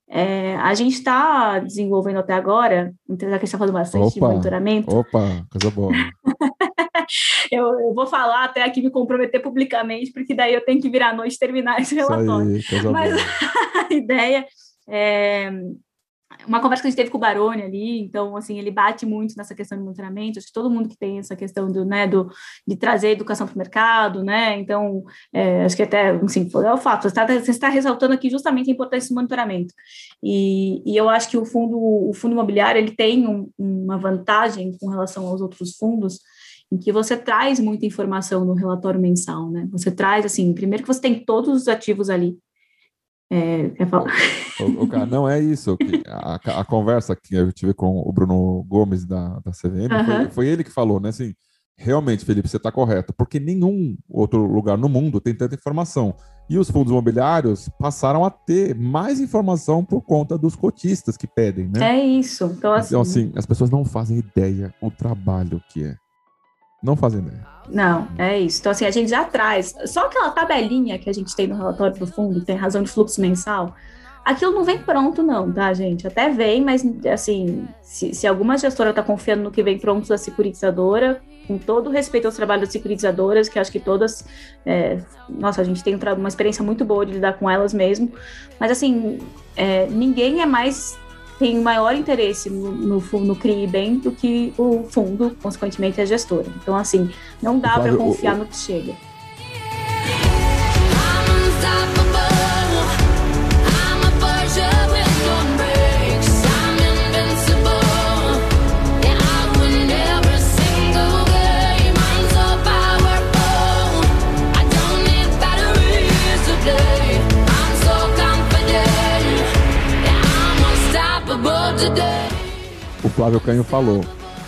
É, a gente está desenvolvendo até agora, então já que a gente está falando bastante opa, de monitoramento. Opa, coisa boa. *laughs* eu, eu, vou falar até aqui me comprometer publicamente, porque daí eu tenho que virar à noite terminar esse relatório. Aí, Mas *laughs* a ideia é uma conversa que a gente teve com o Baroni ali, então, assim, ele bate muito nessa questão de monitoramento, acho que todo mundo que tem essa questão do, né, do, de trazer educação para o mercado, né, então, é, acho que até, assim, é o fato, você está, você está ressaltando aqui justamente a importância do monitoramento, e, e eu acho que o fundo, o fundo imobiliário, ele tem um, uma vantagem com relação aos outros fundos, em que você traz muita informação no relatório mensal, né, você traz, assim, primeiro que você tem todos os ativos ali, é, quer falar? O, o, cara, não é isso. A, a, conversa que eu tive com o Bruno Gomes da, da CVM uhum. foi, foi, ele que falou, né? Assim, realmente, Felipe, você está correto, porque nenhum outro lugar no mundo tem tanta informação. E os fundos imobiliários passaram a ter mais informação por conta dos cotistas que pedem, né? É isso. Então, assim, então, assim as pessoas não fazem ideia o trabalho que é. Não fazem ideia. Não, é isso. Então, assim, a gente já traz. Só aquela tabelinha que a gente tem no relatório do fundo, tem razão de fluxo mensal, aquilo não vem pronto, não, tá, gente? Até vem, mas, assim, se, se alguma gestora está confiando no que vem pronto da securitizadora, com todo respeito aos trabalhos das securitizadoras, que acho que todas. É, nossa, a gente tem uma experiência muito boa de lidar com elas mesmo, mas, assim, é, ninguém é mais tem maior interesse no, no, no CRI bem do que o fundo, consequentemente a gestora. Então, assim, não dá para confiar o, no que chega. Flávio Canho falou,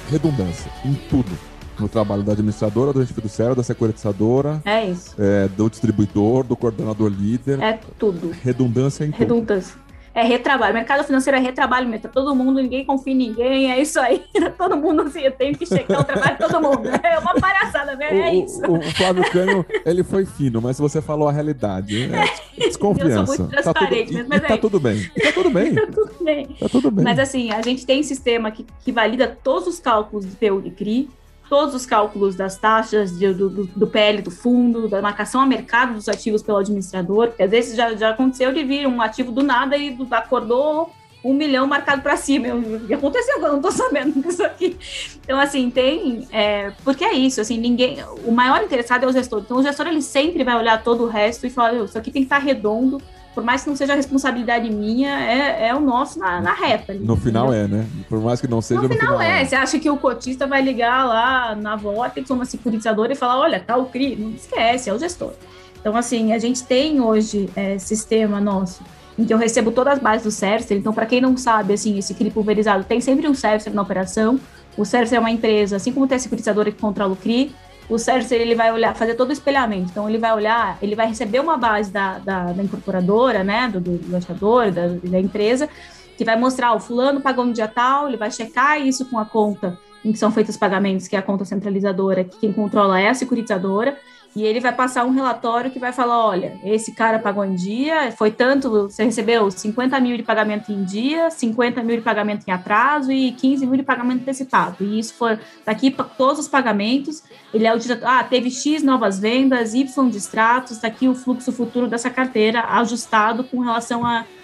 redundância em tudo. No trabalho da administradora, do agente fiduciário, da securitizadora, É isso. é, do distribuidor, do coordenador líder. É tudo. Redundância em tudo. Redundância. É retrabalho. Mercado financeiro é retrabalho mesmo. Tá todo mundo, ninguém confia em ninguém. É isso aí. *laughs* Tá todo mundo assim, eu tenho que checar o trabalho de todo mundo. É uma palhaçada, né? É isso. O, o Flávio Canho, ele foi fino, mas você falou a realidade. É desconfiança. *laughs* Eu sou muito tá tudo, transparente, e, mas- e tá é- tudo bem. E tá tudo bem. *laughs* Tudo bem. Tá tudo bem. Mas assim, a gente tem sistema que, que valida todos os cálculos do PU de CRI, todos os cálculos das taxas de- do, do, PL do fundo, da marcação a mercado dos ativos pelo administrador, porque às vezes já, já aconteceu de vir um ativo do nada e do- acordou um milhão marcado para cima. O que aconteceu? Eu não tô sabendo *laughs* disso aqui. Então, assim, tem. é, porque é isso, assim, ninguém. O maior interessado é o gestor. Então, o gestor ele sempre vai olhar todo o resto e falar: "Meu, isso aqui tem que estar redondo. Por mais que não seja responsabilidade minha, é, é o nosso na, na reta. ali, No final entendeu? é, né? Por mais que não seja, No no, final é, é. você acha que o cotista vai ligar lá na Vortex ou uma securitizadora e falar, olha, tá o CRI, não esquece, é o gestor. Então, assim, a gente tem hoje é, sistema nosso em que eu recebo todas as bases do Cercer, então, para quem não sabe, assim, esse CRI pulverizado tem sempre um Cercer na operação, o Cercer é uma empresa, assim como tem a securitizadora que controla o CRI, o Cercer ele vai olhar, fazer todo o espelhamento. Então, ele vai olhar, ele vai receber uma base da, da, da incorporadora, né, do, do, da, da empresa, que vai mostrar o fulano pagou no dia tal, ele vai checar isso com a conta em que são feitos os pagamentos, que é a conta centralizadora, que quem controla é a securitizadora, e ele vai passar um relatório que vai falar, olha, esse cara pagou em dia, foi tanto, você recebeu 50 mil de pagamento em dia, 50 mil de pagamento em atraso e 15 mil de pagamento antecipado. E isso for daqui para todos os pagamentos, ele é o diretor, ah, teve X novas vendas, Y de extratos, tá aqui o fluxo futuro dessa carteira ajustado com relação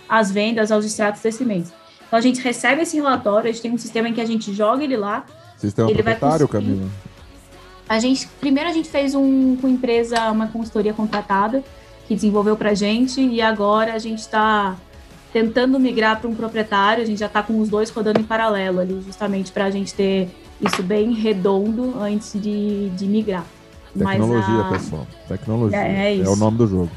as vendas aos extratos desse mês. Então a gente recebe esse relatório, a gente tem um sistema em que a gente joga ele lá. Sistema Ele vai proprietário, conseguir- Camila? A gente primeiro a gente fez um com empresa, uma consultoria contratada que desenvolveu para a gente e agora a gente está tentando migrar para um proprietário. A gente já está com os dois rodando em paralelo ali, justamente para a gente ter isso bem redondo antes de, de migrar. Tecnologia, a- pessoal. Tecnologia. É, é isso. o nome do jogo.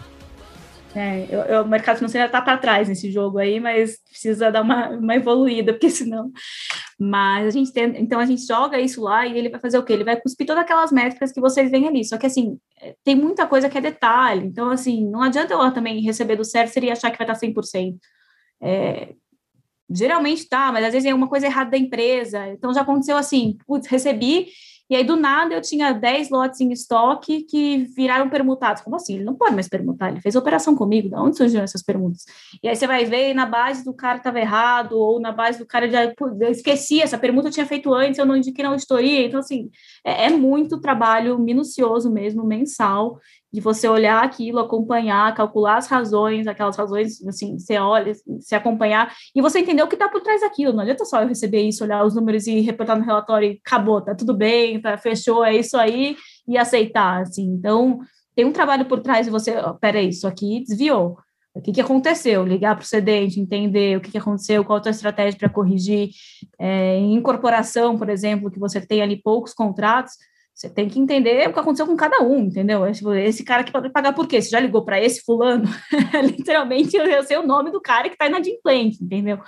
É, eu, eu- o mercado financeiro está para trás nesse jogo aí, mas precisa dar uma, uma evoluída, porque senão. Mas a gente tem, então a gente joga isso lá e ele vai fazer o quê? Ele vai cuspir todas aquelas métricas que vocês veem ali. Só que assim, é, tem muita coisa que é detalhe. Então, assim, não adianta eu também receber do Cercer e achar que vai estar 100%. É, geralmente tá, mas às vezes é uma coisa errada da empresa. Então já aconteceu assim, putz, recebi, e aí do nada eu tinha 10 lotes em estoque que viraram permutados. Como assim? Ele não pode mais permutar, ele fez operação comigo, de onde surgiram essas permutas? E aí você vai ver na base do cara estava errado, ou na base do cara já eu esqueci, essa permuta eu tinha feito antes, eu não indiquei na auditoria. Então, assim, é, é muito trabalho minucioso mesmo, mensal, de você olhar aquilo, acompanhar, calcular as razões, aquelas razões, assim, você olha, se acompanhar, e você entender o que está por trás daquilo. Não adianta só eu receber isso, olhar os números e reportar no relatório e acabou, tá tudo bem, tá, fechou, é isso aí, e aceitar, assim. Então, tem um trabalho por trás de você, ó, peraí, isso aqui desviou. O que, que aconteceu? Ligar para o cedente, entender o que, que aconteceu, qual a tua estratégia para corrigir. É, em incorporação, por exemplo, que você tem ali poucos contratos, você tem que entender o que aconteceu com cada um, entendeu? É, tipo, Esse cara que pode pagar por quê? Você já ligou para esse fulano? *laughs* Literalmente, eu sei o nome do cara que está inadimplente, entendeu?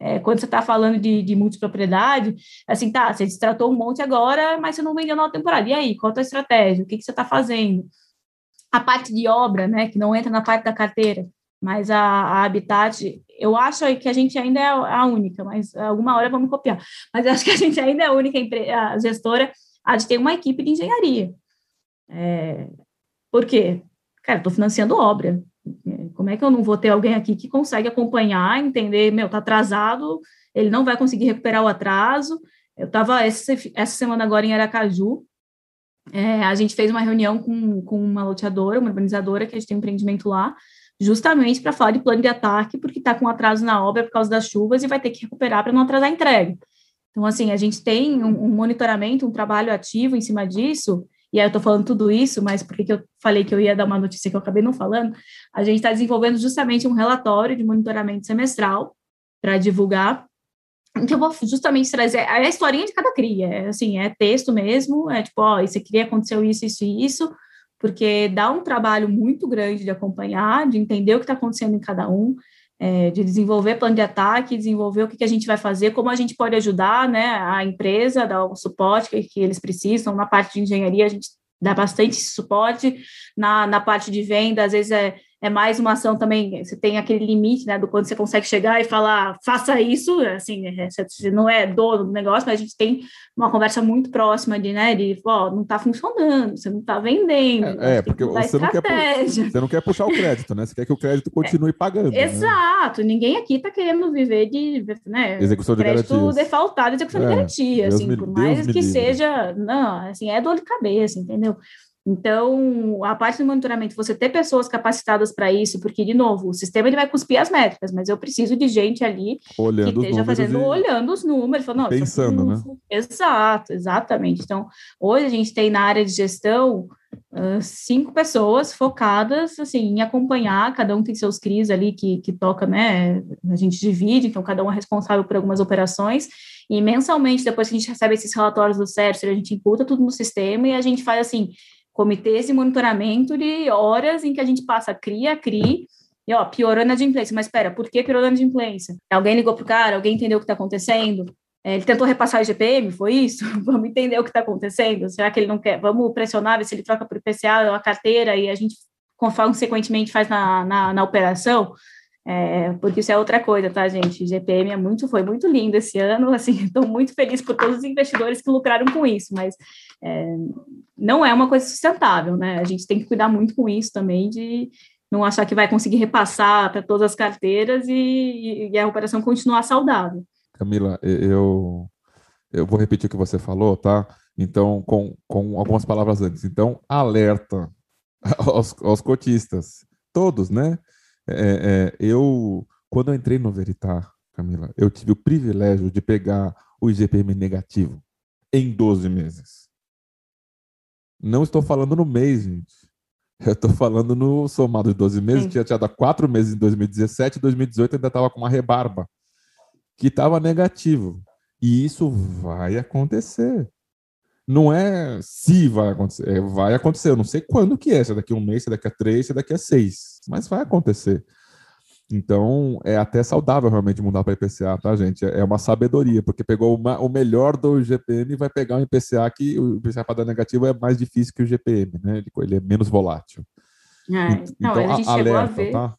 É, quando você está falando de, de multipropriedade, assim, tá, você destratou um monte agora, mas você não vendeu na temporada. E aí, qual a tua estratégia? O que, que você está fazendo? A parte de obra, né, que não entra na parte da carteira, mas a, a Habitat, eu acho que a gente ainda é a única, mas alguma hora vamos copiar. Mas acho que a gente ainda é a única a gestora a de ter uma equipe de engenharia. É, por quê? Cara, estou financiando obra. Como é que eu não vou ter alguém aqui que consegue acompanhar, entender, meu, tá atrasado, ele não vai conseguir recuperar o atraso. Eu estava essa, essa semana agora em Aracaju, é, a gente fez uma reunião com, com uma loteadora, uma urbanizadora, que a gente tem um empreendimento lá, justamente para falar de plano de ataque, porque está com atraso na obra por causa das chuvas e vai ter que recuperar para não atrasar a entrega. Então, assim, a gente tem um, um, monitoramento, um trabalho ativo em cima disso, e aí eu estou falando tudo isso, mas por que eu falei que eu ia dar uma notícia que eu acabei não falando? A gente está desenvolvendo justamente um relatório de monitoramento semestral para divulgar, que eu vou justamente trazer a historinha de cada cria, é, assim, é texto mesmo, é tipo, ó, esse cria aconteceu isso, isso e isso, porque dá um trabalho muito grande de acompanhar, de entender o que está acontecendo em cada um, é, de desenvolver plano de ataque, desenvolver o que, que, a gente vai fazer, como a gente pode ajudar né, a empresa, dar o suporte que, que eles precisam. Na parte de engenharia, a gente dá bastante suporte. Na, na parte de venda, às vezes é é mais uma ação também, você tem aquele limite, né, do quando você consegue chegar e falar, faça isso, assim, é, você não é dono do negócio, mas a gente tem uma conversa muito próxima de, né, de, ó, não está funcionando, você não está vendendo. É, é porque você não, quer, você não quer puxar o crédito, né, você quer que o crédito *laughs* continue é, pagando. Né? Exato, né? ninguém aqui está querendo viver de, né, execução de crédito garantias. defaltado, execução é, de garantia, Deus assim, me, por mais Deus que seja, não, assim, é dor de cabeça, entendeu? Então, a parte do monitoramento, você ter pessoas capacitadas para isso, porque, de novo, o sistema ele vai cuspir as métricas, mas eu preciso de gente ali olhando que esteja fazendo, e... olhando os números, falando, pensando, né? Exato, exatamente. Então, hoje a gente tem na área de gestão uh, cinco pessoas focadas, assim, em acompanhar, cada um tem seus CRIs ali que, que toca, né, a gente divide, então cada um é responsável por algumas operações, e mensalmente, depois que a gente recebe esses relatórios do CERT, a gente imputa tudo no sistema e a gente faz, assim, comitês de monitoramento de horas em que a gente passa cria, cria, e ó, piorou a inadimplência. Mas espera, por que piorou a inadimplência? Alguém ligou pro cara, alguém entendeu o que está acontecendo? É, ele tentou repassar o GPM, foi isso? *laughs* Vamos entender o que está acontecendo? Será que ele não quer? Vamos pressionar, ver se ele troca por IPCA a carteira e a gente, consequentemente, faz na, na, na operação? É, porque isso é outra coisa, tá, gente? GPM é muito, foi muito lindo esse ano, assim, *laughs* estou muito feliz por todos os investidores que lucraram com isso, mas é, não é uma coisa sustentável, né? A gente tem que cuidar muito com isso também, de não achar que vai conseguir repassar para todas as carteiras e, e, a operação continuar saudável. Camila, eu, eu vou repetir o que você falou, tá? Então, com, com algumas palavras antes. Então, alerta *laughs* aos, aos cotistas, todos, né? É, é, eu, quando eu entrei no Veritar, Camila, eu tive o privilégio de pegar o IGPM negativo em 12 meses. Não estou falando no mês, gente. Eu estou falando no somado de 12 meses, Sim. tinha tido 4 meses em 2017, 2018 ainda estava com uma rebarba, que estava negativo. E isso vai acontecer. Não é se vai acontecer, é vai acontecer. Eu não sei quando que é, se é daqui a um mês, se é daqui a três, se é daqui a seis, mas vai acontecer. Então, é até saudável realmente mudar para IPCA, tá, gente? É uma sabedoria, porque pegou uma, o melhor do GPM e vai pegar um IPCA que o IPCA para dar negativo é mais difícil que o GPM, né? Ele, ele é menos volátil. É, então, não, a gente alerta, chegou a ver. Tá?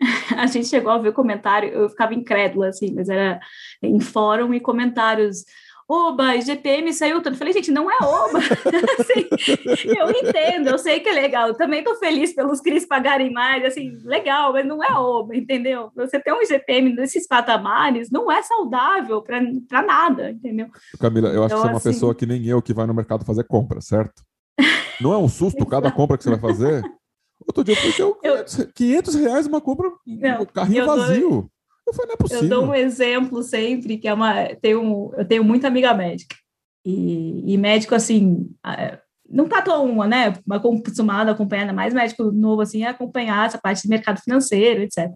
*laughs* a gente chegou a ver comentário, eu ficava incrédula, assim, mas era em fórum e comentários oba, GPM saiu tanto. falei, gente, não é oba. *laughs* assim, eu entendo, eu sei que é legal. Eu também estou feliz pelos CRIs pagarem mais, assim, legal, mas não é oba, entendeu? Você ter um GPM nesses patamares não é saudável para nada, entendeu? Camila, eu acho então, que você é uma assim... pessoa que nem eu que vai no mercado fazer compra, certo? Não é um susto cada compra que você vai fazer? *laughs* Outro dia eu fui ter 500 reais uma compra, um carrinho vazio. Dou... Eu falei, não é possível. Eu dou um exemplo sempre, que é uma. Tenho, eu tenho muita amiga médica. E, e médico, assim, não tá tão uma, né? Acostumado a acompanhar, mais médico novo, assim, a acompanhar essa parte de mercado financeiro, etc.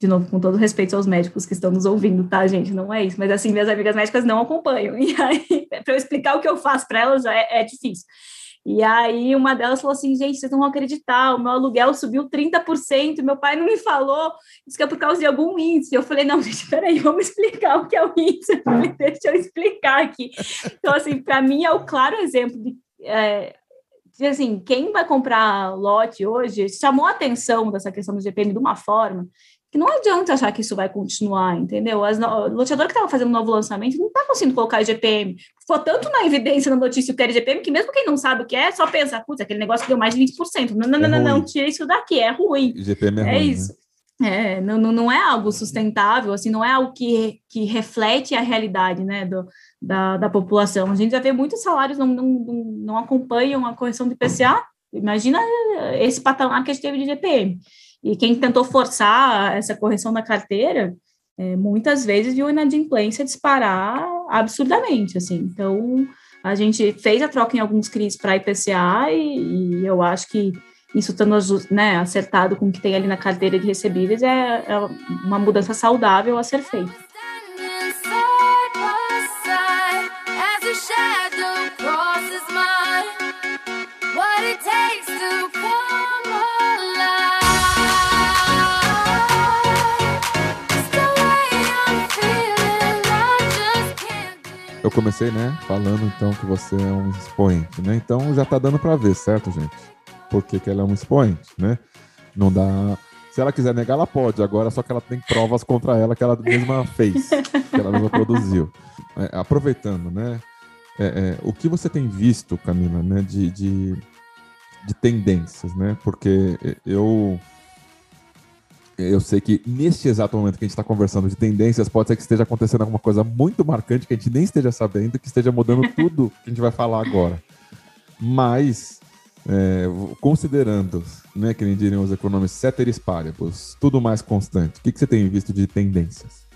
De novo, com todo respeito aos médicos que estão nos ouvindo, tá, gente? Não é isso. Mas, assim, minhas amigas médicas não acompanham. *laughs* E aí, para eu explicar o que eu faço para elas, é, é difícil. E aí uma delas falou assim, gente, vocês não vão acreditar, o meu aluguel subiu 30%, meu pai não me falou, isso que é por causa de algum índice. Eu falei, não, *laughs* gente, peraí, vamos explicar o que é o índice, *laughs* deixa eu explicar aqui. Então, assim, para mim é o claro exemplo de, é, assim, quem vai comprar lote hoje chamou a atenção dessa questão do GPM de uma forma que não adianta achar que isso vai continuar, entendeu? As no... O loteador que estava fazendo um novo lançamento não está conseguindo colocar GPM. Ficou tanto na evidência na notícia que era GPM que mesmo quem não sabe o que é, só pensa, putz, aquele negócio que deu mais de 20%. Não, não, é não, não, tira isso daqui, é ruim. GPM é, é ruim, isso. Né? É, não, não é algo sustentável, assim, não é algo que, que reflete a realidade, né, do, da, da população. A gente já vê muitos salários não, não, não acompanham a correção do IPCA, imagina esse patamar que a gente teve de GPM. E quem tentou forçar essa correção da carteira, é, muitas vezes viu a inadimplência disparar absurdamente, assim. Então, a gente fez a troca em alguns CRIs para IPCA e, e, eu acho que isso estando né, acertado com o que tem ali na carteira de recebíveis é, é uma mudança saudável a ser feita. Comecei, né, falando então que você é um expoente, né? Então já tá dando para ver, certo, gente? Porque que ela é um expoente, né? Não dá. Se ela quiser negar, ela pode. Agora só que ela tem provas contra ela que ela mesma fez, que ela mesma produziu. É, aproveitando, né? É, é, o que você tem visto, Camila, né, de, de, de tendências, né? Porque eu eu sei que neste exato momento que a gente está conversando de tendências, pode ser que esteja acontecendo alguma coisa muito marcante que a gente nem esteja sabendo, que esteja mudando *laughs* tudo que a gente vai falar agora. Mas, é, considerando, né, que nem diriam os economistas, ceteris paribus, tudo mais constante, o que, que você tem visto de tendências?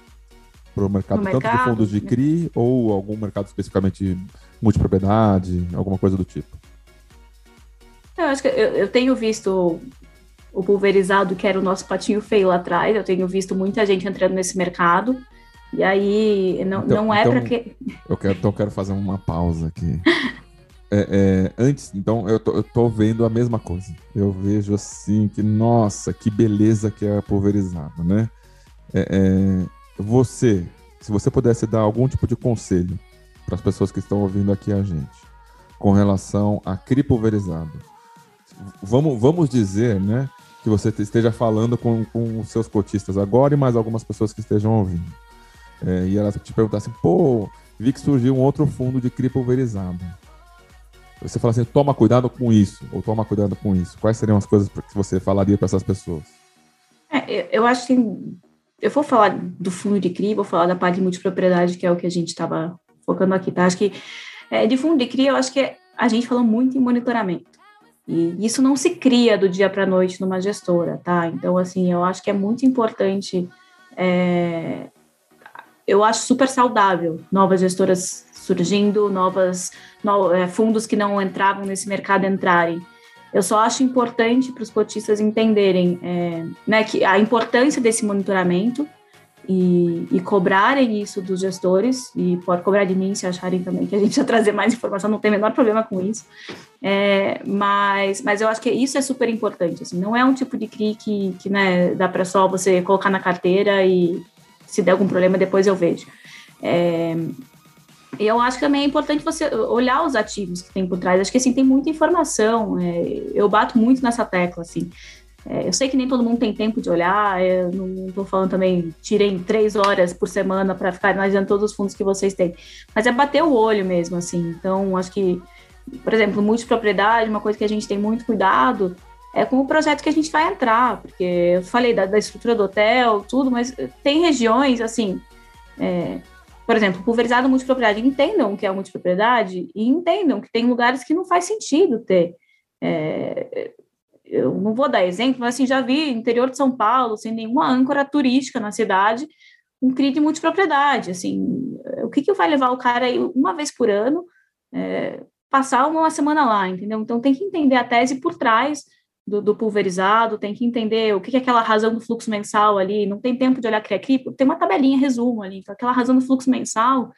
Para o mercado, tanto de fundos de CRI ou algum mercado especificamente multipropriedade, alguma coisa do tipo? Eu acho que eu, eu tenho visto o pulverizado, que era o nosso patinho feio lá atrás. Eu tenho visto muita gente entrando nesse mercado. E aí, não, então, não é então, para que. Eu quero, então, eu quero fazer uma pausa aqui. *laughs* é, é, antes, então, eu tô, eu tô vendo a mesma coisa. Eu vejo assim que, nossa, que beleza que é pulverizado, né? É, é, você, se você pudesse dar algum tipo de conselho para as pessoas que estão ouvindo aqui a gente, com relação a CRI pulverizado, vamos, vamos dizer, né, que você esteja falando com, com os seus cotistas agora e mais algumas pessoas que estejam ouvindo. É, e elas te perguntassem, pô, vi que surgiu um outro fundo de CRI pulverizado. Você fala assim, toma cuidado com isso, ou toma cuidado com isso. Quais seriam as coisas que você falaria para essas pessoas? É, eu acho que eu vou falar do fundo de CRI, vou falar da parte de multipropriedade, que é o que a gente estava focando aqui, tá? Acho que é, de fundo de CRI, eu acho que a gente falou muito em monitoramento. E isso não se cria do dia para a noite numa gestora, tá? Então, assim, eu acho que é muito importante. É, eu acho super saudável novas gestoras surgindo, novas no, é, fundos que não entravam nesse mercado entrarem. Eu só acho importante para os cotistas entenderem é, né, que a importância desse monitoramento e, e, cobrarem isso dos gestores, e pode cobrar de mim se acharem também que a gente vai trazer mais informação, não tem o menor problema com isso. É, mas, mas eu acho que isso é super importante. Assim, não é um tipo de CRI que, que né, dá para só você colocar na carteira e se der algum problema depois eu vejo. É, eu acho que também é importante você olhar os ativos que tem por trás. Acho que assim tem muita informação. É, eu bato muito nessa tecla assim. É, eu sei que nem todo mundo tem tempo de olhar, eu não estou falando também, tirem três horas por semana para ficar analisando todos os fundos que vocês têm, mas é bater o olho mesmo, assim. Então, acho que, por exemplo, multipropriedade, uma coisa que a gente tem muito cuidado é com o projeto que a gente vai entrar, porque eu falei da, da estrutura do hotel, tudo, mas tem regiões, assim, é, por exemplo, pulverizado multipropriedade, entendam o que é multipropriedade e entendam que tem lugares que não faz sentido ter. É, eu não vou dar exemplo, mas assim, já vi interior de São Paulo, sem nenhuma âncora turística na cidade, um CRI de multipropriedade, assim, o que, que vai levar o cara aí uma vez por ano é, passar uma semana lá, entendeu? Então tem que entender a tese por trás do, do pulverizado, tem que entender o que, é aquela razão do fluxo mensal ali, não tem tempo de olhar CRI, tem uma tabelinha, resumo ali, então aquela razão do fluxo mensal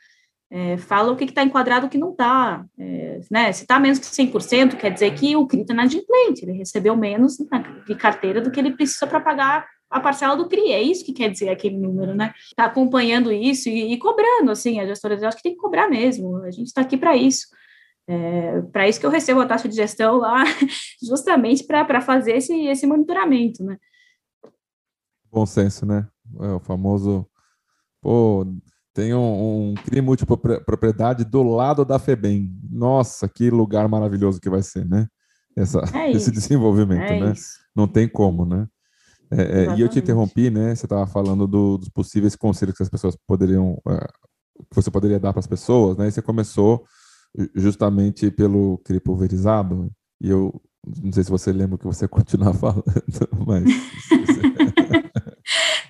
é, fala o que está enquadrado o que não está. É, né? Se está menos que 100%, quer dizer que o CRI está inadimplente, ele recebeu menos de carteira do que ele precisa para pagar a parcela do CRI, é isso que quer dizer aquele número, né? Está acompanhando isso e, e, cobrando, assim, a gestora, eu acho que tem que cobrar mesmo, a gente está aqui para isso. É, para isso que eu recebo a taxa de gestão lá, *laughs* justamente para fazer esse, esse monitoramento, né? Bom senso, né? É o famoso, pô, tem um, um crime multipropriedade do lado da FEBEM. Nossa, que lugar maravilhoso que vai ser, né? Essa, é *laughs* esse desenvolvimento, é né? Isso. Não tem como, né? É, é, e eu te interrompi, né? Você estava falando do, dos possíveis conselhos que as pessoas poderiam, uh, que você poderia dar para as pessoas, né? E você começou justamente pelo CRI pulverizado. E eu não sei se você lembra que você *laughs* continuar falando, mas *laughs*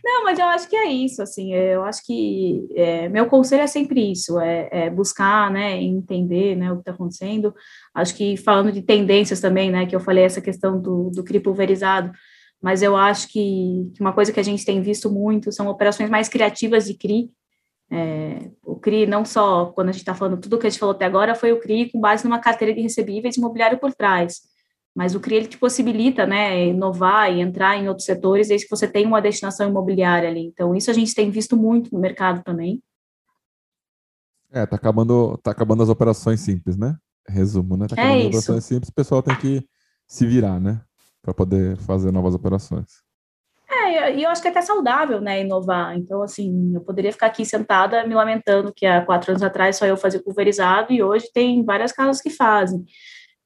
Não, mas eu acho que é isso, assim, eu acho que é, meu conselho é sempre isso, é, é, buscar, né, entender, né, o que está acontecendo, acho que falando de tendências também, né, que eu falei essa questão do, do mas eu acho que, uma coisa que a gente tem visto muito são operações mais criativas de CRI, é, o CRI não só, quando a gente está falando tudo que a gente falou até agora, foi o CRI com base numa carteira de recebíveis imobiliário por trás, mas o CRI ele te possibilita, né, inovar e entrar em outros setores desde que você tenha uma destinação imobiliária ali. Então, isso a gente tem visto muito no mercado também. É, tá acabando, tá acabando as operações simples, né? Resumo, né? Tá É acabando as isso. operações simples, o pessoal tem que se virar, né? Para poder fazer novas operações. E eu acho que é até saudável, né, inovar. Então, assim, eu poderia ficar aqui sentada me lamentando que há quatro anos atrás só eu fazia pulverizado e hoje tem várias casas que fazem.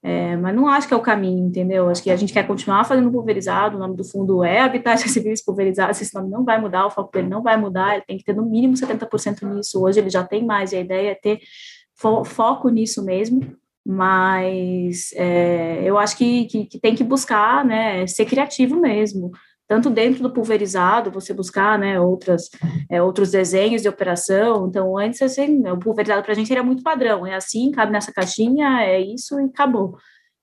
É, mas não acho que é o caminho, entendeu? Acho que a gente quer continuar fazendo pulverizado, o nome do fundo é Habitat *laughs* Recebíveis Pulverizados, esse nome não vai mudar, o foco dele não vai mudar, ele tem que ter no mínimo 70% nisso, hoje ele já tem mais, e a ideia é ter fo foco nisso mesmo, mas é, eu acho que, que, que tem que buscar, né, ser criativo mesmo, tanto dentro do pulverizado, você buscar, né, outras, é, outros desenhos de operação, então antes, assim, o pulverizado para a gente era muito padrão, é assim, cabe nessa caixinha, é isso e acabou.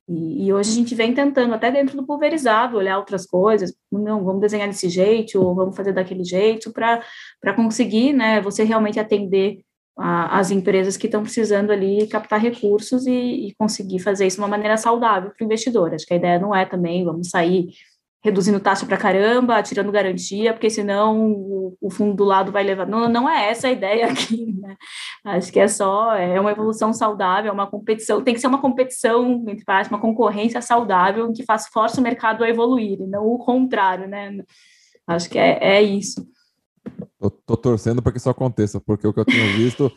E, e, hoje a gente vem tentando, até dentro do pulverizado, olhar outras coisas, não, vamos desenhar desse jeito, ou vamos fazer daquele jeito, para conseguir, né, você realmente atender a, as empresas que estão precisando ali captar recursos e, e conseguir fazer isso de uma maneira saudável para o investidor. Acho que a ideia não é também, vamos sair reduzindo taxa para caramba, tirando garantia, porque senão o, fundo do lado vai levar. Não, não é essa a ideia *laughs* aqui, né? Acho que é só é uma evolução saudável, é uma competição, tem que ser uma competição, entre partes, uma concorrência saudável que faz força o mercado a evoluir, e não o contrário, né? Acho que é, é isso. Tô, tô torcendo para que isso aconteça, porque o que eu tenho visto,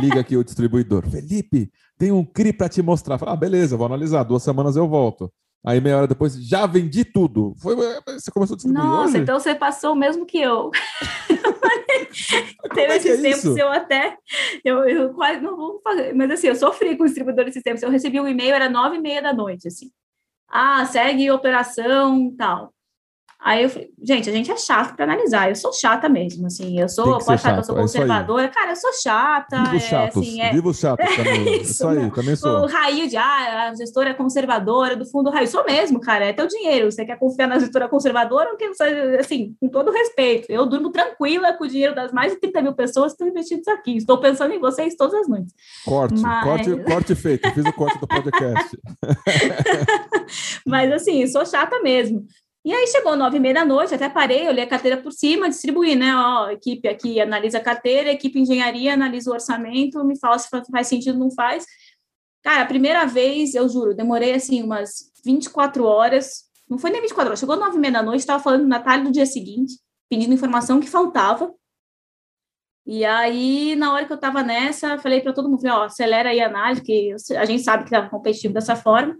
liga aqui o distribuidor, Felipe, tem um CRI para te mostrar. Ah, beleza, vou analisar, duas semanas eu volto. Aí meia hora depois, já vendi tudo. Foi, você começou a distribuir Nossa, hoje? então você passou o mesmo que eu. *laughs* Teve é que é esses tempos isso? eu até, eu, eu quase não vou fazer, mas assim, eu sofri com o distribuidor esses tempos. Eu recebi um e-mail, era nove e meia da noite, assim. Ah, segue operação, tal. Aí eu falei, gente, a gente é chato para analisar. Eu sou chata mesmo, assim. Eu sou, pode achar que eu sou chato, é conservadora. Cara, eu sou chata. Viva os é, chatos, assim, é, viva os chatos *laughs* também. Isso, Isso aí, não. também o sou. raio de ah, a gestora é conservadora do fundo raio. Sou mesmo, cara. É teu dinheiro. Você quer confiar na gestora conservadora ou quer, assim, com todo respeito. Eu durmo tranquila com o dinheiro das mais de 30 mil pessoas que estão investidas aqui. Estou pensando em vocês todas as noites. Corte, Mas- corte, *laughs* corte feito. Fiz o corte do podcast. *laughs* Mas assim, sou chata mesmo. E aí chegou nove e meia da noite, até parei, olhei a carteira por cima, distribuí, né? Ó, equipe aqui analisa a carteira, equipe engenharia analisa o orçamento, me fala se faz sentido ou não faz. Cara, a primeira vez, eu juro, demorei assim umas 24 horas, não foi nem 24 horas, chegou nove e meia da noite, estava falando na tarde do dia seguinte, pedindo informação que faltava. E aí, na hora que eu estava nessa, falei para todo mundo, falei, ó, acelera aí a análise, que a gente sabe que tá competitivo dessa forma.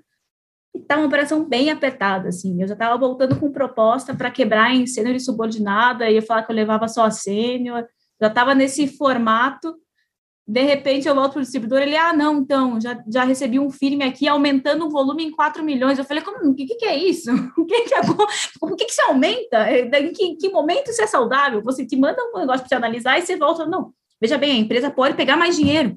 E tá uma operação bem apertada, assim. Eu já estava voltando com proposta para quebrar em sênior e subordinada, e eu falar que eu levava só a sênior. Já estava nesse formato. De repente, eu volto para o distribuidor, ele, ah, não, então, já, já recebi um firme aqui, aumentando o volume em 4 milhões. Eu falei, como, o que, que é isso? *laughs* O que que, é, o que, que se aumenta? É, Em que, que momento isso é saudável? Você te manda um negócio para te analisar e você volta, não. Veja bem, a empresa pode pegar mais dinheiro.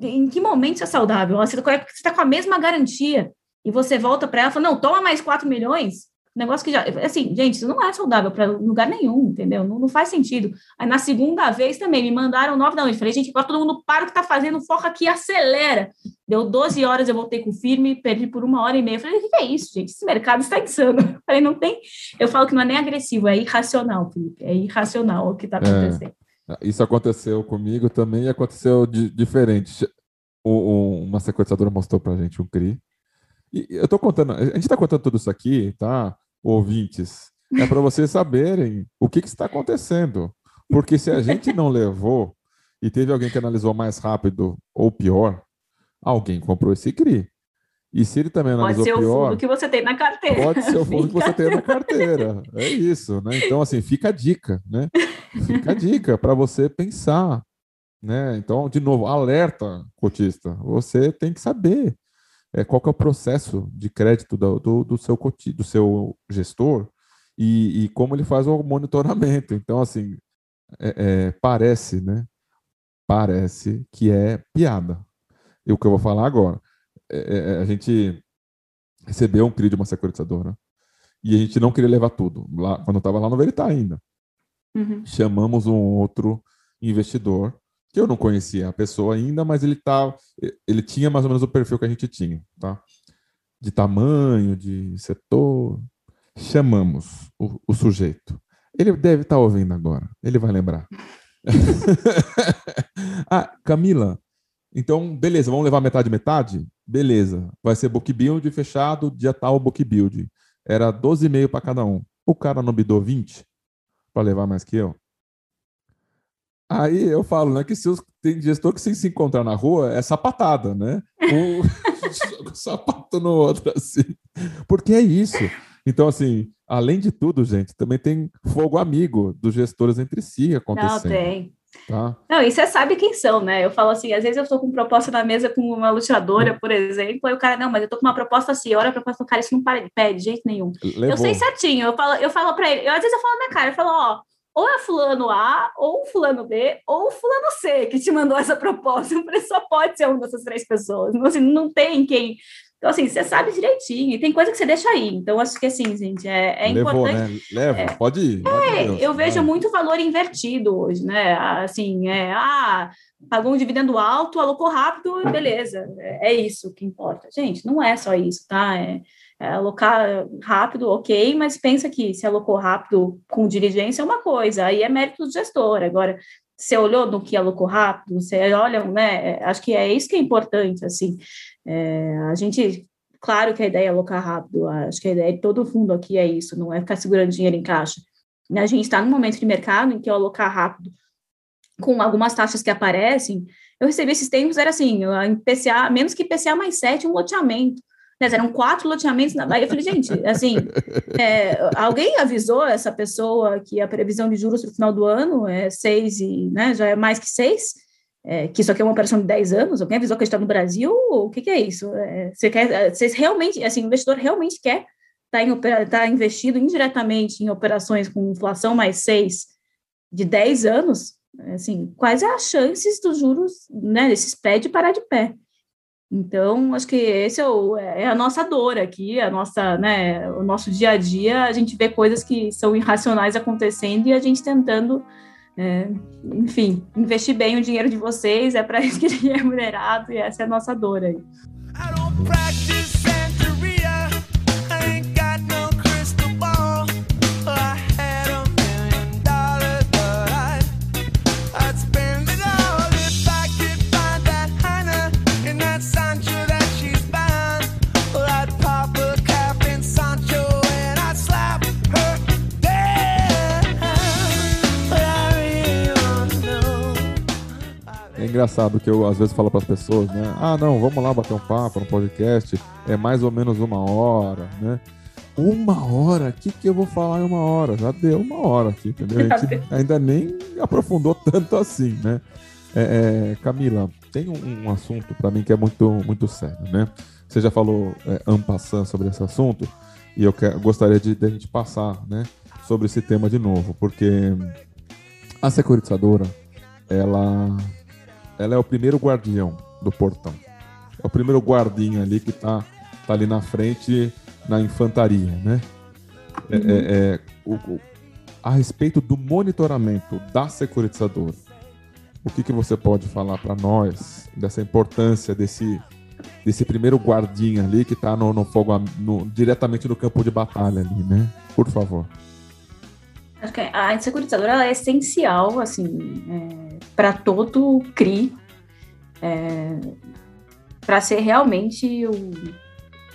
Em que momento isso é saudável? Você está com a mesma garantia e você volta para ela e fala, não, toma mais 4 milhões, negócio que já, assim, gente, isso não é saudável para lugar nenhum, entendeu? Não, não faz sentido. Aí na segunda vez também, me mandaram 9 da noite, falei, gente, agora todo mundo para o que está fazendo, foca aqui, acelera. Deu 12 horas, eu voltei com o firme, perdi por uma hora e meia. Falei, o que é isso, gente? Esse mercado está insano. Falei, não tem, eu falo que não é nem agressivo, é irracional, Felipe, é irracional o que está acontecendo. Isso aconteceu comigo também e aconteceu de, diferente. O, o- uma sequestradora mostrou pra gente um CRI. E eu tô contando, a gente tá contando tudo isso aqui, tá? Ouvintes, é para vocês saberem o que, que está acontecendo. Porque se a gente não levou e teve alguém que analisou mais rápido ou pior, alguém comprou esse CRI. E se ele também Pode analisou ser o pior, fundo que você tem na carteira. Pode ser o fundo que você tem na carteira. É isso, né? Então, assim, fica a dica, né? Fica a dica para você pensar, né? Então, de novo, alerta, cotista. Você tem que saber é, qual que é o processo de crédito do, do, do seu, do seu gestor e, e como ele faz o monitoramento. Então, assim, é- é, parece, né? Parece que é piada. E o que eu vou falar agora. É, é, a gente recebeu um CRI de uma securitizadora e a gente não queria levar tudo. Lá, quando eu estava lá no Veritá ainda. Uhum. Chamamos um outro investidor, que eu não conhecia a pessoa ainda, mas ele, tá, ele tinha mais ou menos o perfil que a gente tinha, tá? De tamanho, de setor. Chamamos o, o sujeito. Ele deve estar ouvindo agora, ele vai lembrar. *laughs* ah, Camila, então, beleza, vamos levar metade metade? Beleza, vai ser book build fechado, dia tal book build. Era 12,5 para cada um. O cara não bidou 20 para levar mais que eu? Aí eu falo, né, que se os, tem gestor que se, se encontrar na rua é sapatada, né? Um *laughs* sapato no outro, assim. Porque é isso. Então, assim, além de tudo, gente, também tem fogo amigo dos gestores entre si acontecendo. Não, tem. Tá. Não, e você sabe quem são, né? Eu falo assim, às vezes eu estou com proposta na mesa com uma luteadora, por exemplo, aí o cara, não, mas eu tô com uma proposta assim, olha a proposta do cara, isso não para de pé de jeito nenhum. Levou. Eu sei certinho, eu falo, eu falo para ele, eu, às vezes eu falo na cara, eu falo, ó, ou é fulano A, ou fulano B, ou fulano C que te mandou essa proposta. *laughs* Só pode ser uma dessas três pessoas. Então, assim, não tem quem. Então, assim, você sabe direitinho. E tem coisa que você deixa aí. Então, acho que, assim, gente, é, é Levou, importante. Né? Leva, é, pode ir. É, Deus, eu vejo muito valor invertido hoje, né? Assim, é, ah, pagou um dividendo alto, alocou rápido, beleza. É, é isso que importa. Gente, não é só isso, tá? É, é, alocar rápido, ok, mas pensa que se alocou rápido com diligência é uma coisa, aí é mérito do gestor. Agora, você olhou no que alocou rápido, você olha, né? Acho que é isso que é importante, assim. É, a gente, claro que a ideia é alocar rápido, acho que a ideia de todo fundo aqui é isso, não é ficar segurando dinheiro em caixa. A gente está num momento de mercado em que o alocar rápido, com algumas taxas que aparecem, eu recebi esses tempos, era assim, PCA, menos que PCA mais 7, um loteamento. Mas eram quatro loteamentos na Bahia. Eu falei, gente, assim, é, alguém avisou essa pessoa que a previsão de juros no final do ano é seis e, né, já é mais que seis? É, que isso aqui é uma operação de 10 anos, alguém avisou que está no Brasil, o que, que é isso? É, você quer, vocês realmente, assim, o investidor realmente quer estar tá tá investido indiretamente em operações com inflação mais 6 de 10 anos, assim, quais é as chances dos juros, né, desse spread parar de pé? Então, acho que esse é, o, é, a nossa dor aqui, a nossa, né, o nosso dia a dia, a gente vê coisas que são irracionais acontecendo e a gente tentando, é, enfim, investir bem o dinheiro de vocês, é para isso que ele é *laughs* remunerado e essa é a nossa dor aí. Engraçado que eu às vezes falo para as pessoas, né? Ah, não, vamos lá bater um papo no podcast, é mais ou menos uma hora, né? Uma hora? O que, que eu vou falar em uma hora? Já deu uma hora aqui, entendeu? A gente ainda nem aprofundou tanto assim, né? É, é, Camila, tem um, um assunto para mim que é muito, muito sério, né? Você já falou é, ampassando sobre esse assunto e eu quer, gostaria de, de a gente passar, né, sobre esse tema de novo, porque a securitizadora, ela ela é o primeiro guardião do portão. É o primeiro guardinha ali que tá, tá ali na frente na infantaria, né? É, é, é o, o, a respeito do monitoramento da securitizadora, o que, que você pode falar para nós dessa importância desse, desse primeiro guardinha ali que está no, no fogo no, diretamente no campo de batalha ali, né? Por favor. Acho que a securitizadora é essencial, assim, é, para todo CRI, é, para ser realmente o.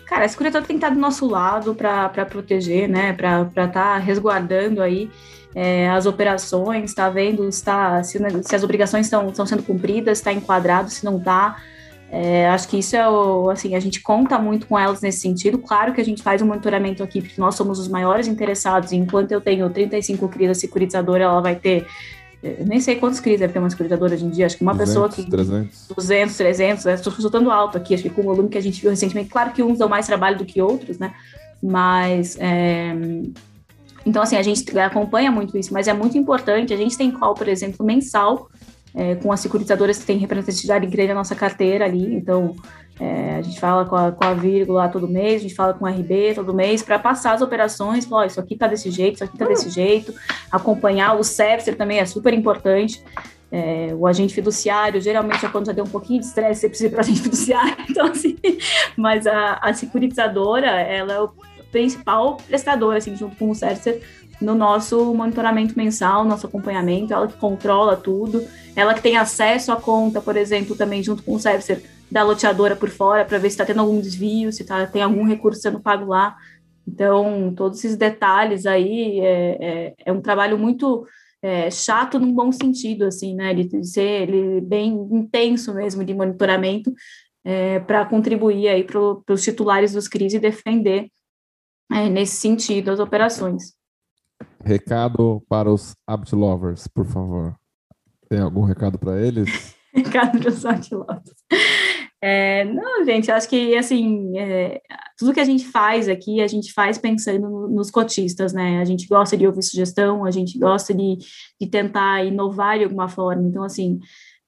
Cara, a securitizadora tem que estar do nosso lado para proteger, né? Para estar tá resguardando aí é, as operações, está vendo se, tá, se, as obrigações estão sendo cumpridas, está enquadrado, se não está. É, acho que isso é o, assim, a gente conta muito com elas nesse sentido. Claro que a gente faz um monitoramento aqui, porque nós somos os maiores interessados. Enquanto eu tenho 35 CRIs, a securitizadora ela vai ter nem sei quantos CRIs deve ter uma securitizadora hoje em dia, acho que uma 200, pessoa que. 300. 200, 300, estou chutando alto aqui, acho que com o volume que a gente viu recentemente. Claro que uns dão mais trabalho do que outros, né? Mas. É... Então, assim, a gente acompanha muito isso, mas é muito importante. A gente tem call, por exemplo, mensal é, com as securitizadoras que têm representatividade grande na nossa carteira ali, então é, a gente fala com a, com a vírgula todo mês, a gente fala com a RB todo mês, para passar as operações, falar, oh, isso aqui está desse jeito, isso aqui está desse jeito, acompanhar, o CEFSER também é super importante, é, o agente fiduciário, geralmente é quando já deu um pouquinho de estresse, você precisa para agente fiduciário, *laughs* então assim, mas a, a securitizadora, ela é o principal prestador, assim, junto com o CEFSER, no nosso monitoramento mensal, nosso acompanhamento, ela que controla tudo, ela que tem acesso à conta, por exemplo, também junto com o servicer da loteadora por fora, para ver se está tendo algum desvio, se tá, tem algum recurso sendo pago lá. Então, todos esses detalhes aí é, é, é um trabalho muito é, chato num bom sentido, assim, né? De ser ele bem intenso mesmo de monitoramento é, para contribuir aí para os titulares dos CRIs e defender é, nesse sentido as operações. Recado para os Abt Lovers, por favor. Tem algum recado para eles? *laughs* recado para os Abt Lovers. É, não, gente, acho que assim, é, tudo que a gente faz aqui, a gente faz pensando nos cotistas, né? A gente gosta de ouvir sugestão, a gente gosta de, de tentar inovar de alguma forma. Então, assim,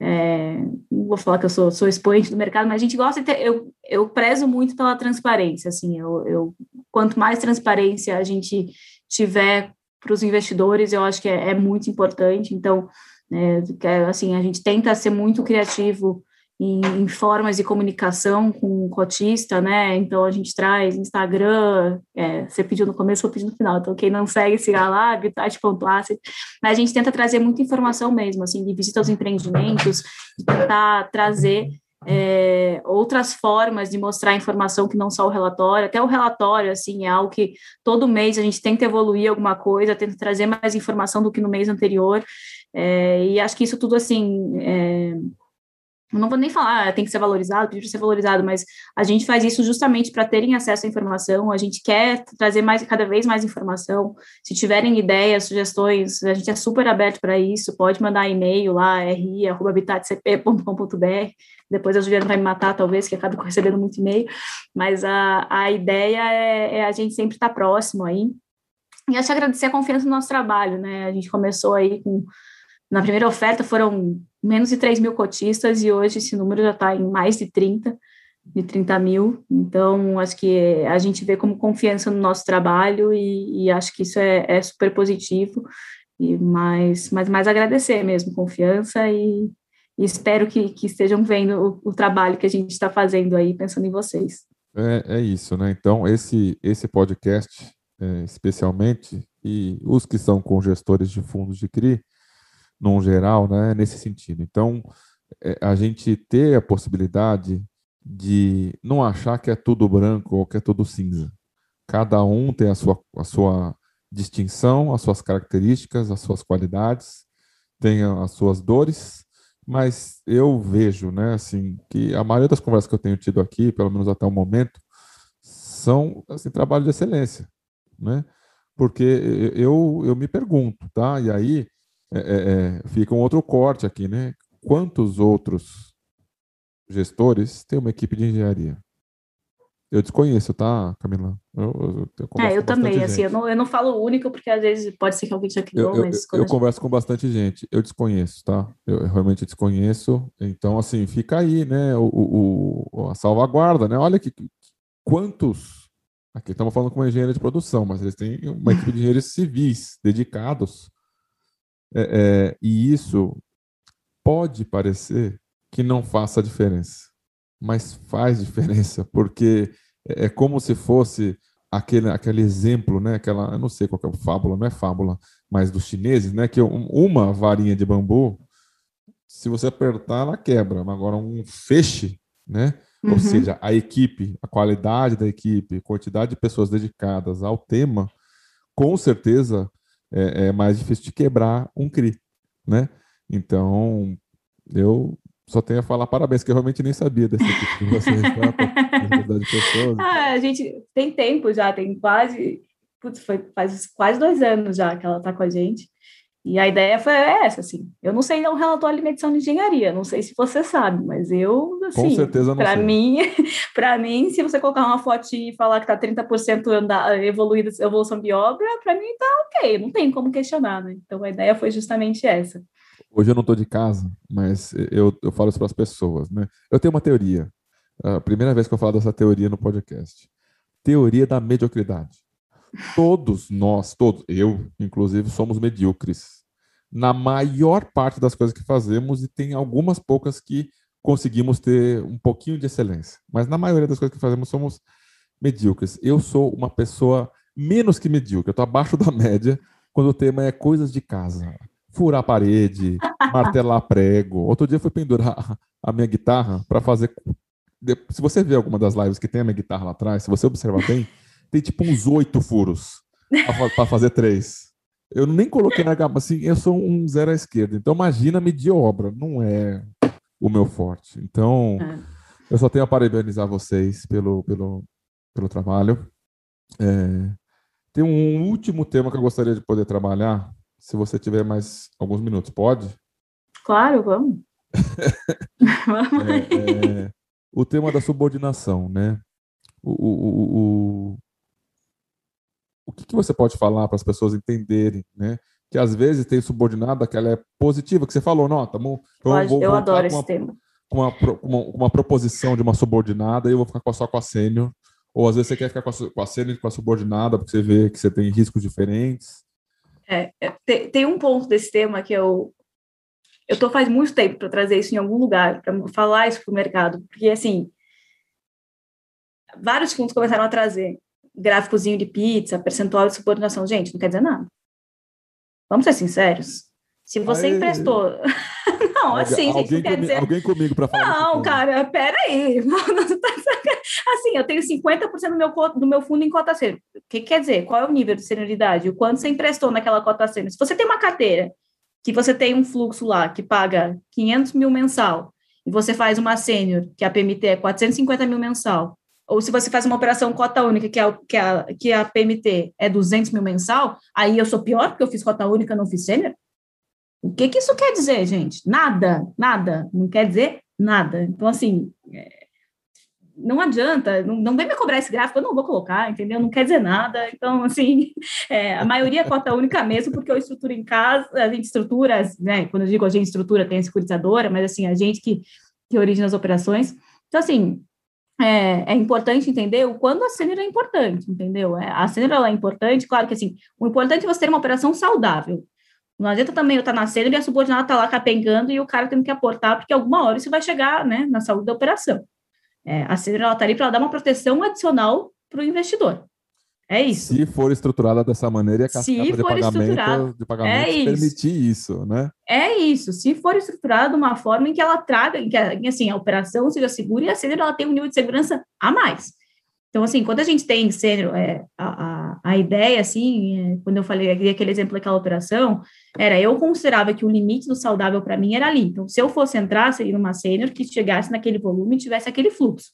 é, não vou falar que eu sou, sou expoente do mercado, mas a gente gosta de ter, eu, eu prezo muito pela transparência, assim, eu, eu quanto mais transparência a gente tiver para os investidores, eu acho que é, é muito importante. Então, é, assim, a gente tenta ser muito criativo em, em, formas de comunicação com o cotista, né? Então a gente traz Instagram, é, você pediu no começo, eu pedi no final. Então quem não segue, siga lá, Habitat.asset. Mas a gente tenta trazer muita informação mesmo, assim, de visita aos empreendimentos, de tentar trazer é, outras formas de mostrar informação que não só o relatório, até o relatório, assim, é algo que todo mês a gente tenta evoluir alguma coisa, tenta trazer mais informação do que no mês anterior, é, e acho que isso tudo, assim, é, não vou nem falar, ah, tem que ser valorizado, pediu para ser valorizado, mas a gente faz isso justamente para terem acesso à informação, a gente quer trazer mais, cada vez mais informação, se tiverem ideias, sugestões, a gente é super aberto para isso, pode mandar e-mail lá, ri.habitatcp.com.br, depois a Juliana vai me matar, talvez, que acaba *laughs* recebendo muito e-mail, mas a, a ideia é, é a gente sempre estar tá próximo aí, e acho que agradecer a confiança no nosso trabalho, né, a gente começou aí com na primeira oferta foram menos de 3 mil cotistas e hoje esse número já está em mais de 30, de 30 mil. Então, acho que a gente vê como confiança no nosso trabalho e, e acho que isso é, é, super positivo. E mais, mas mais agradecer mesmo, confiança e, e espero que, que estejam vendo o, o trabalho que a gente está fazendo aí, pensando em vocês. É, é isso, né? Então, esse, esse podcast, é, especialmente, e os que são com gestores de fundos de CRI, num geral, né, nesse sentido. Então, é, a gente ter a possibilidade de não achar que é tudo branco ou que é tudo cinza. Cada um tem a sua, a sua distinção, as suas características, as suas qualidades, tem as suas dores, mas eu vejo, né, assim, que a maioria das conversas que eu tenho tido aqui, pelo menos até o momento, são assim, trabalho de excelência, né? Porque eu, eu me pergunto, tá? E aí é, é, é, fica um outro corte aqui, né? Quantos outros gestores têm uma equipe de engenharia? Eu desconheço, tá, Camila? Eu, eu, eu é, eu também, assim, eu não, eu não falo único, porque às vezes pode ser que alguém já criou, eu, mas... Eu, eu converso com bastante gente, eu desconheço, tá? Eu realmente desconheço, então, assim, fica aí, né, o, o, a salvaguarda, né? Olha que, quantos... Aqui estamos falando com uma engenharia de produção, mas eles têm uma equipe de engenheiros civis dedicados é, é, e isso pode parecer que não faça diferença, mas faz diferença, porque é, é como se fosse aquele, aquele exemplo, né? Aquela, eu não sei qual é a fábula, não é fábula, mas dos chineses, né? Que uma varinha de bambu, se você apertar, ela quebra. Mas agora um feixe, né? Uhum. Ou seja, a equipe, a qualidade da equipe, quantidade de pessoas dedicadas ao tema, com certeza é, é mais difícil de quebrar um CRI, né? Então, eu só tenho a falar parabéns, que eu realmente nem sabia desse tipo tá? de pessoas. *laughs* Ah, a gente tem tempo já, tem quase, putz, foi, faz quase dois anos já que ela está com a gente. E a ideia foi essa, assim. Eu não sei dar um relatório de medição de engenharia, não sei se você sabe, mas eu, assim, com certeza não para mim, *laughs* para mim, se você colocar uma foto e falar que tá 30% evoluída evolução de obra, para mim tá ok, não tem como questionar, né? Então a ideia foi justamente essa. Hoje eu não estou de casa, mas eu, eu falo isso para as pessoas, né? Eu tenho uma teoria. A primeira vez que eu falo dessa teoria no podcast. Teoria da mediocridade. Todos nós, todos, eu inclusive, somos medíocres na maior parte das coisas que fazemos e tem algumas poucas que conseguimos ter um pouquinho de excelência. Mas na maioria das coisas que fazemos somos medíocres. Eu sou uma pessoa menos que medíocre, eu estou abaixo da *laughs* média quando o tema é coisas de casa. Furar a parede, *laughs* martelar prego. Outro dia eu fui pendurar a minha guitarra para fazer. Se você ver alguma das lives que tem a minha guitarra lá atrás, se você observar bem, tem tipo uns oito furos para fazer três. Eu nem coloquei na gama assim, eu sou um zero à esquerda. Então imagina medir obra, não é o meu forte. Então, é. eu só tenho a parabenizar vocês pelo, pelo, pelo trabalho. É, tem um último tema que eu gostaria de poder trabalhar, se você tiver mais alguns minutos, pode? Claro, vamos. *laughs* *laughs* vamos. É, é, o tema da subordinação, né? O, o, o, o que, que você pode falar para as pessoas entenderem, né? Que às vezes tem subordinada que ela é positiva, que você falou, não, tamo, então vou eu adoro esse uma, tema. Com uma, uma, uma, proposição de uma subordinada e eu vou ficar só com a sênior. Ou às vezes você quer ficar com a, com a sênior e com a subordinada, porque você vê que você tem riscos diferentes. É, é tem, tem um ponto desse tema que eu eu tô faz muito tempo para trazer isso em algum lugar, para falar isso para o mercado, porque assim vários fundos começaram a trazer gráficozinho de pizza, percentual de subordinação. Gente, não quer dizer nada. Vamos ser sinceros. Se você Aê. emprestou. *laughs* não, assim, alguém, gente, quer dizer. Alguém comigo para falar. Não, cara, peraí. *laughs* assim, eu tenho 50% do meu, do meu fundo em cota sênior. O que quer dizer? Qual é o nível de senioridade? O quanto você emprestou naquela cota sênior? Se você tem uma carteira que você tem um fluxo lá que paga 500 mil mensal e você faz uma sênior, que a PMT é 450 mil mensal, ou se você faz uma operação cota única, que, é, que, a, que a PMT é 200 mil mensal, aí eu sou pior porque eu fiz cota única não fiz sênior? O que, que isso quer dizer, gente? Nada, nada. Não quer dizer nada. Então, assim, é, não adianta, não, não vem me cobrar esse gráfico, eu não vou colocar, entendeu? Não quer dizer nada. Então, assim, *laughs* é, a maioria é cota única mesmo, porque eu estruturo em casa, a gente estrutura, né? Quando eu digo a gente estrutura, tem a securitizadora, mas, assim, a gente que, que origina as operações. Então, assim, é, é, importante entender o quando a sênior é importante, entendeu? É, a sênior é importante, claro que assim, o importante é você ter uma operação saudável. Não adianta também eu estar na sênior e a subordinada estar tá lá capengando e o cara tendo que aportar, porque alguma hora isso vai chegar né, na saúde da operação. É, a sênior está ali para dar uma proteção adicional para o investidor. É isso. Se for estruturada dessa maneira, e a cascata de pagamento, de pagamento é permitir isso, né? É isso. Se for estruturada de uma forma em que ela traga, em que assim, a operação seja segura e a sênior ela tem um nível de segurança a mais. Então, assim, quando a gente tem sênior, é, a, a, a, ideia, assim, é, quando eu falei aquele exemplo daquela operação, era eu considerava que o limite do saudável para mim era ali. Então, se eu fosse entrar, seria uma sênior que chegasse naquele volume e tivesse aquele fluxo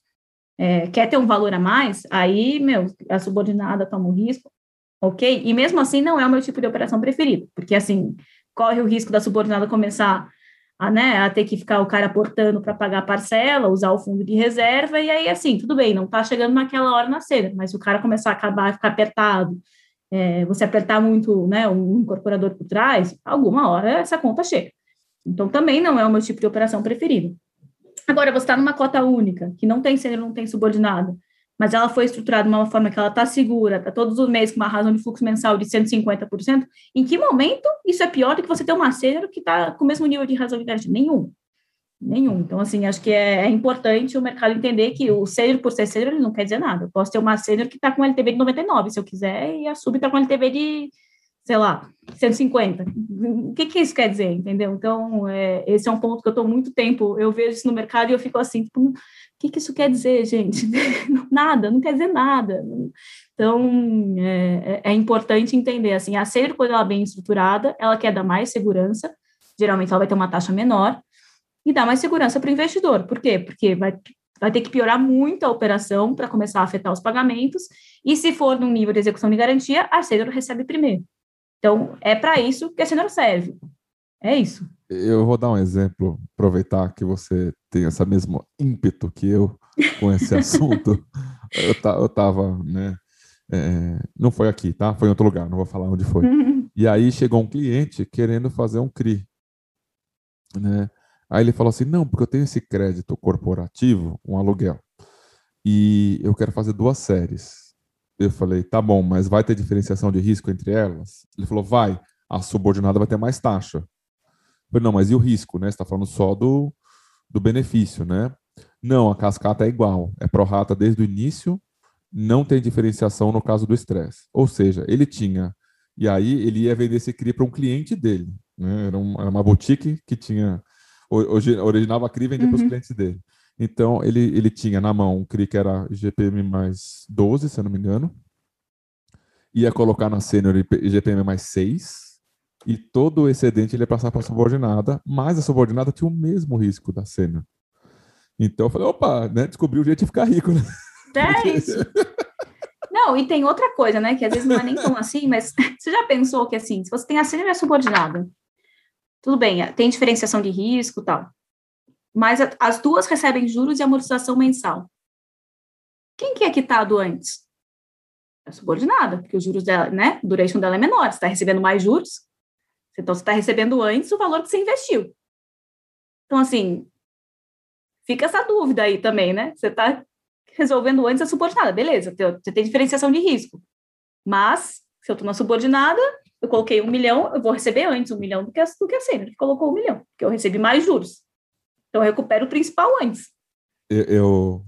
é, quer ter um valor a mais, aí, meu, a subordinada toma o risco, ok? E mesmo assim não é o meu tipo de operação preferido, porque assim, corre o risco da subordinada começar a, né, a ter que ficar o cara aportando para pagar a parcela, usar o fundo de reserva, e aí, assim, tudo bem, não está chegando naquela hora na cena, mas se o cara começar a acabar, ficar apertado, é, você apertar muito, né, um incorporador por trás, alguma hora essa conta chega. Então, também não é o meu tipo de operação preferido. Agora, você está numa cota única, que não tem sênior, não tem subordinado, mas ela foi estruturada de uma forma que ela está segura, está todos os meses com uma razão de fluxo mensal de 150%, em que momento isso é pior do que você ter uma sênior que está com o mesmo nível de razão de garantia? Nenhum. Nenhum. Então, assim, acho que é, é importante o mercado entender que o sênior, por ser sênior, ele não quer dizer nada. Eu posso ter uma sênior que está com LTV de 99, se eu quiser, e a sub está com LTV de sei lá, 150. O que, que isso quer dizer, entendeu? Então, é, esse é um ponto que eu estou muito tempo, eu vejo isso no mercado e eu fico assim, tipo, o que, que isso quer dizer, gente? *laughs* nada, não quer dizer nada. Então, é, é, é importante entender, assim, a ser quando ela é bem estruturada, ela quer dar mais segurança, geralmente ela vai ter uma taxa menor, e dar mais segurança para o investidor. Por quê? Porque vai, vai ter que piorar muito a operação para começar a afetar os pagamentos, e se for num nível de execução de garantia, a Cedro recebe primeiro. Então, é para isso que a cenoura serve. É isso. Eu vou dar um exemplo, aproveitar que você tem esse mesmo ímpeto que eu com esse *laughs* assunto. eu, eu tava, né? É, não foi aqui, tá? Foi em outro lugar, não vou falar onde foi. *laughs* E aí chegou um cliente querendo fazer um CRI. Né? Aí ele falou assim: não, porque eu tenho esse crédito corporativo, um aluguel, e eu quero fazer duas séries. Eu falei, tá bom, mas vai ter diferenciação de risco entre elas? Ele falou, vai. A subordinada vai ter mais taxa. Eu falei, não, mas e o risco, né? Você está falando só do, do benefício, né? Não, a cascata é igual. É pró-rata desde o início, não tem diferenciação no caso do estresse. Ou seja, ele tinha E aí ele ia vender esse CRI para um cliente dele. Né? Era, uma, era uma boutique que tinha originava CRI e vendia uhum. para os clientes dele. Então ele, ele tinha na mão um CRI que era GPM mais 12, se eu não me engano. Ia colocar na sênior GPM mais 6. E todo o excedente ele ia passar para a subordinada, mas a subordinada tinha o mesmo risco da sênior. Então eu falei, opa, né? Descobri o jeito de ficar rico, né? É *laughs* isso. Não, e tem outra coisa, né? Que às vezes não é nem tão assim, mas *laughs* você já pensou que assim, se você tem a sênior e a subordinada, tudo bem, tem diferenciação de risco tal, mas as duas recebem juros e amortização mensal. Quem que é quitado antes? A subordinada, porque os juros dela, né? O duration dela é menor, você está recebendo mais juros, então você está recebendo antes o valor que você investiu. Então, assim, fica essa dúvida aí também, né? Você está resolvendo antes a subordinada. Beleza, você tem diferenciação de risco. Mas, se eu estou na subordinada, eu coloquei um milhão, eu vou receber antes um milhão do que a, do que a sênior, que colocou um milhão, porque eu recebi mais juros. Então, eu recupero o principal antes. Eu, eu,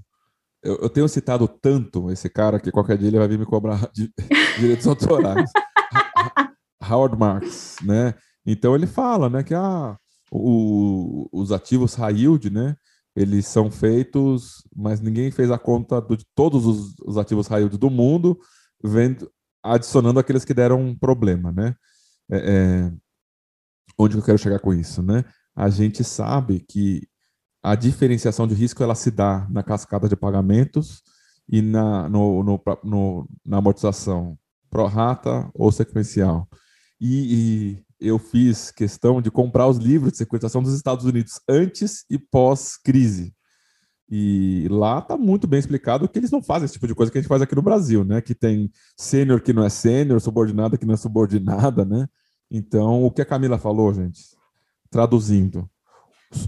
eu, tenho citado tanto esse cara que qualquer dia ele vai vir me cobrar *laughs* de, direitos autorais. Howard Marks, né? Então ele fala, né, que ah, o, os ativos high yield, né, eles são feitos, mas ninguém fez a conta de todos os, os ativos high yield do mundo, vendo, adicionando aqueles que deram problema, né? É, é, onde eu quero chegar com isso, né? A gente sabe que a diferenciação de risco ela se dá na cascada de pagamentos e na, no, no, no, na amortização pro rata ou sequencial. E, e eu fiz questão de comprar os livros de securitização dos Estados Unidos antes e pós-crise. E lá está muito bem explicado que eles não fazem esse tipo de coisa que a gente faz aqui no Brasil, né? Que tem sênior que não é sênior, subordinada que não é subordinada, né? Então, o que a Camila falou, gente, traduzindo,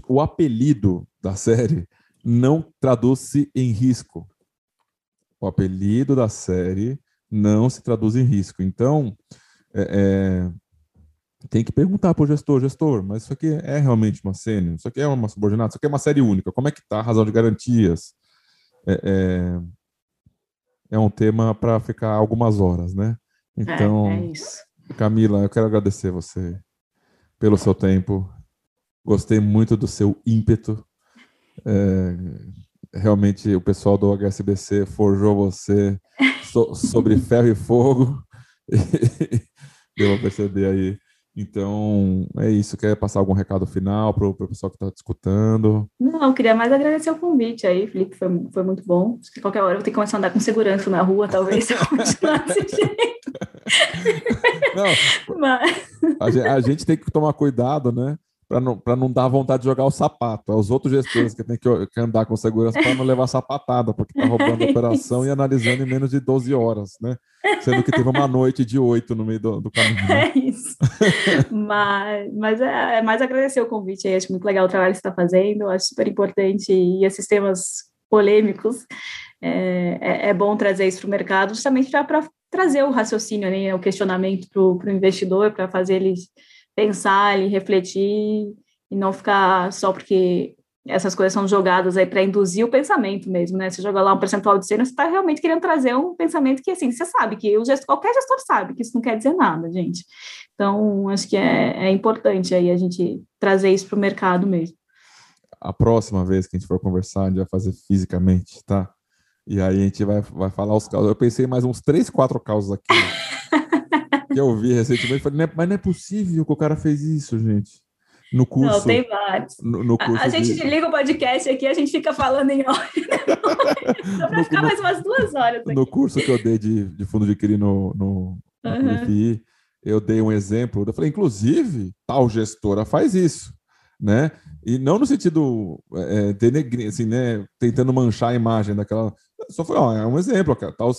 o apelido da série não traduz-se em risco. O apelido da série não se traduz em risco. Então, é, é tem que perguntar para o gestor, gestor, mas isso aqui é realmente uma sênior? Isso aqui é uma subordinada? Isso aqui é uma série única? Como é que está a razão de garantias? É, é, é um tema para ficar algumas horas, né? Então, é, é isso. Camila, eu quero agradecer você pelo seu tempo. Gostei muito do seu ímpeto. É, realmente, o pessoal do HSBC forjou você so, sobre *laughs* ferro e fogo. *laughs* Deu para perceber aí então, é isso. Quer passar algum recado final para o pessoal que está escutando? Não, queria mais agradecer o convite aí, Felipe. Foi, foi muito bom. Acho que qualquer hora eu vou ter que começar a andar com segurança na rua, talvez, se *laughs* eu continuar desse jeito. *laughs* Não, Mas... a, gente, a gente tem que tomar cuidado, né? para não, não dar vontade de jogar o sapato. É os outros gestores que tem que, que andar com segurança para não levar sapatada, porque está roubando a operação e analisando em menos de 12 horas, né? Sendo que teve uma noite de oito no meio do, do caminho. Né? É isso. mas mas é, é, mais agradecer o convite aí. Acho muito legal o trabalho que você está fazendo, acho super importante e esses temas polêmicos. É, é, é bom trazer isso para o mercado, justamente para trazer o raciocínio, né, o questionamento para o investidor, para fazer ele pensar e refletir e não ficar só porque essas coisas são jogadas aí para induzir o pensamento mesmo, né? Você joga lá um percentual de cena, você está realmente querendo trazer um pensamento que, assim, você sabe que o gestor, qualquer gestor sabe que isso não quer dizer nada, gente. Então, acho que é, é importante aí a gente trazer isso para o mercado mesmo. A próxima vez que a gente for conversar, a gente vai fazer fisicamente, tá? E aí a gente vai, vai falar os casos. Eu pensei mais uns três, quatro casos aqui. *laughs* que eu vi recentemente. Falei, mas não é possível que o cara fez isso, gente. No curso. Não, tem vários. No, no curso a, a de... gente liga o podcast aqui, a gente fica falando em hora. *laughs* Dá para ficar no, mais umas duas horas. Aqui. No curso que eu dei de, de fundo de CRI no, no, uhum. FI, eu dei um exemplo. Eu falei, inclusive, tal gestora faz isso. Né? E não no sentido é, denegrir, assim, né? Tentando manchar a imagem daquela. Só foi, ó, é um exemplo, cara. Tal,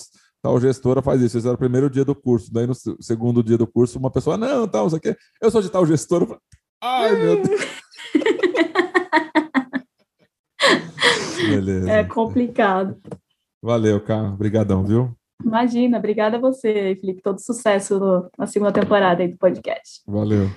tal gestora faz isso. Esse era o primeiro dia do curso. Daí, no segundo dia do curso, uma pessoa, não, tal, isso aqui, eu sou de tal gestora. Ai, meu Deus. *laughs* Beleza. É complicado. Valeu, cara. Obrigadão, viu? Imagina, obrigada a você, Felipe. Todo sucesso na segunda temporada aí do podcast. Valeu.